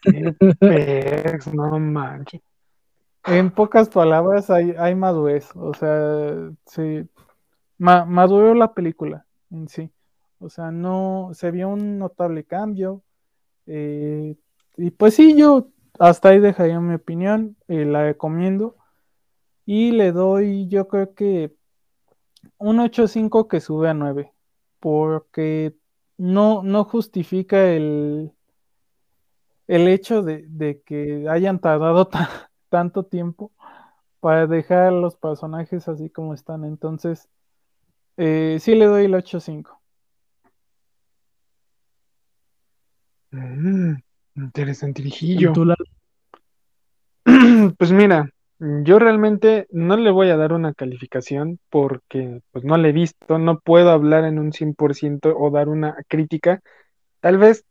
No manches. En pocas palabras, hay, hay madurez. O sea, sí, ma- maduró la película en sí. O sea, no se vio un notable cambio. eh, y pues sí, yo hasta ahí dejaría mi opinión. eh, la recomiendo. Y le doy, yo creo que un 8.5 que sube a 9. Porque no, no justifica el, el hecho de, de que hayan tardado ta- tanto tiempo para dejar a los personajes así como están. Entonces, eh, sí le doy el 8.5. Mm, interesantirijillo. Tú la- Pues mira, Yo realmente no le voy a dar una calificación porque pues no la he visto, no puedo hablar en un 100% o dar una crítica. Tal vez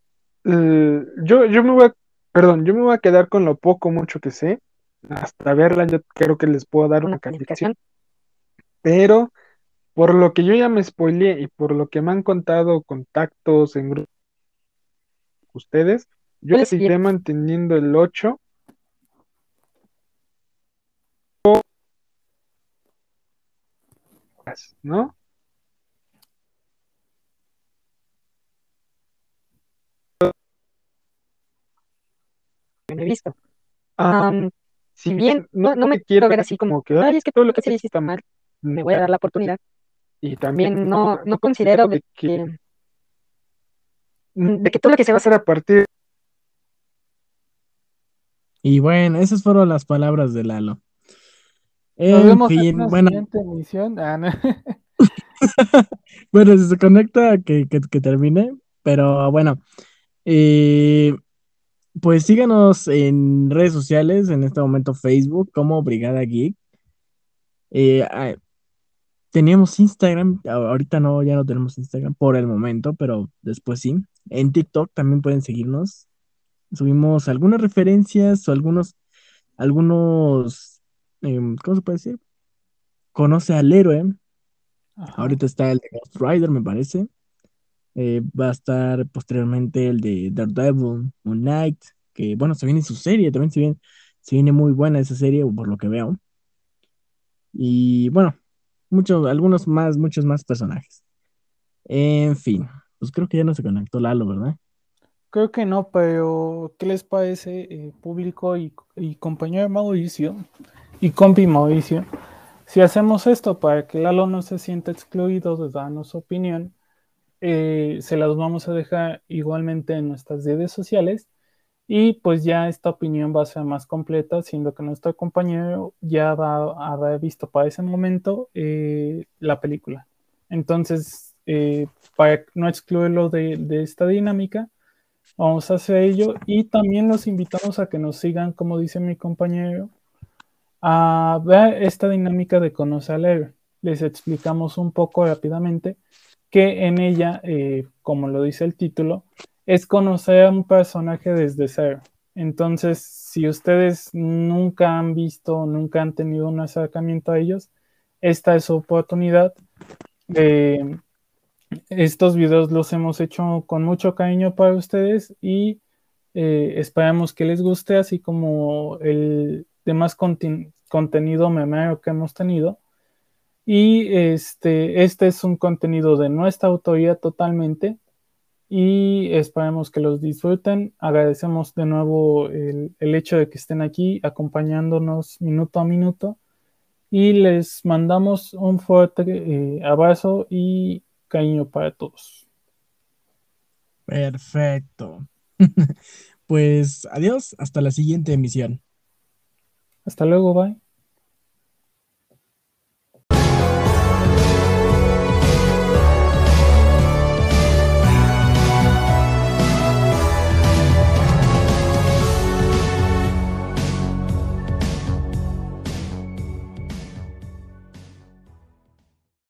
eh, yo, yo me voy a, perdón, yo me voy a quedar con lo poco, mucho que sé. Hasta verla yo creo que les puedo dar una, Una calificación. calificación. Pero por lo que yo ya me spoileé y por lo que me han contado contactos en grupos ustedes, yo seguiré manteniendo el 8 ¿no? he visto. Ah, si bien, no, no me quiero ver así como que, ay, es que todo lo que serie haces está mal, me voy a dar la oportunidad. Y también no, no considero de que, de que todo lo que se va a hacer a partir Y bueno, esas fueron las palabras de Lalo. Nos En vemos en fin, una bueno, siguiente emisión. Ah, no. bueno, si se conecta, que, que, que termine. Pero bueno, eh, pues síganos en redes sociales, en este momento Facebook, como Brigada Geek. Eh, ah, teníamos Instagram, ahorita no, ya no tenemos Instagram por el momento, pero después sí. En TikTok también pueden seguirnos. Subimos algunas referencias o algunos, algunos, em, ¿cómo se puede decir? Conoce al héroe. Ajá. Ahorita está el de Ghost Rider, me parece. Eh, va a estar posteriormente el de Daredevil, Moon Knight, que bueno, se viene su serie, también se viene, se viene muy buena esa serie, por lo que veo. Y bueno, muchos, algunos más, muchos más personajes. En fin, pues creo que ya no se conectó Lalo, ¿verdad? Creo que no, pero ¿qué les parece, eh, público y, y compañero Mauricio y compi Mauricio? Si hacemos esto para que Lalo no se sienta excluido de darnos su opinión, eh, se las vamos a dejar igualmente en nuestras redes sociales y pues ya esta opinión va a ser más completa, siendo que nuestro compañero ya va a haber visto para ese momento eh, la película. Entonces, eh, para no excluirlo de, de esta dinámica, Vamos a hacer ello y también los invitamos a que nos sigan, como dice mi compañero, a ver esta dinámica de conocer al héroe. Les explicamos un poco rápidamente que en ella, eh, como lo dice el título, es conocer a un personaje desde cero. Entonces, si ustedes nunca han visto, nunca han tenido un acercamiento a ellos, esta es su oportunidad. Eh, estos videos los hemos hecho con mucho cariño para ustedes y eh, esperamos que les guste, así como el demás conten- contenido memero que hemos tenido. Y este, este es un contenido de nuestra autoría totalmente y esperemos que los disfruten. Agradecemos de nuevo el, el hecho de que estén aquí acompañándonos minuto a minuto y les mandamos un fuerte eh, abrazo y cariño para todos. Perfecto. Pues adiós, hasta la siguiente emisión. Hasta luego, bye.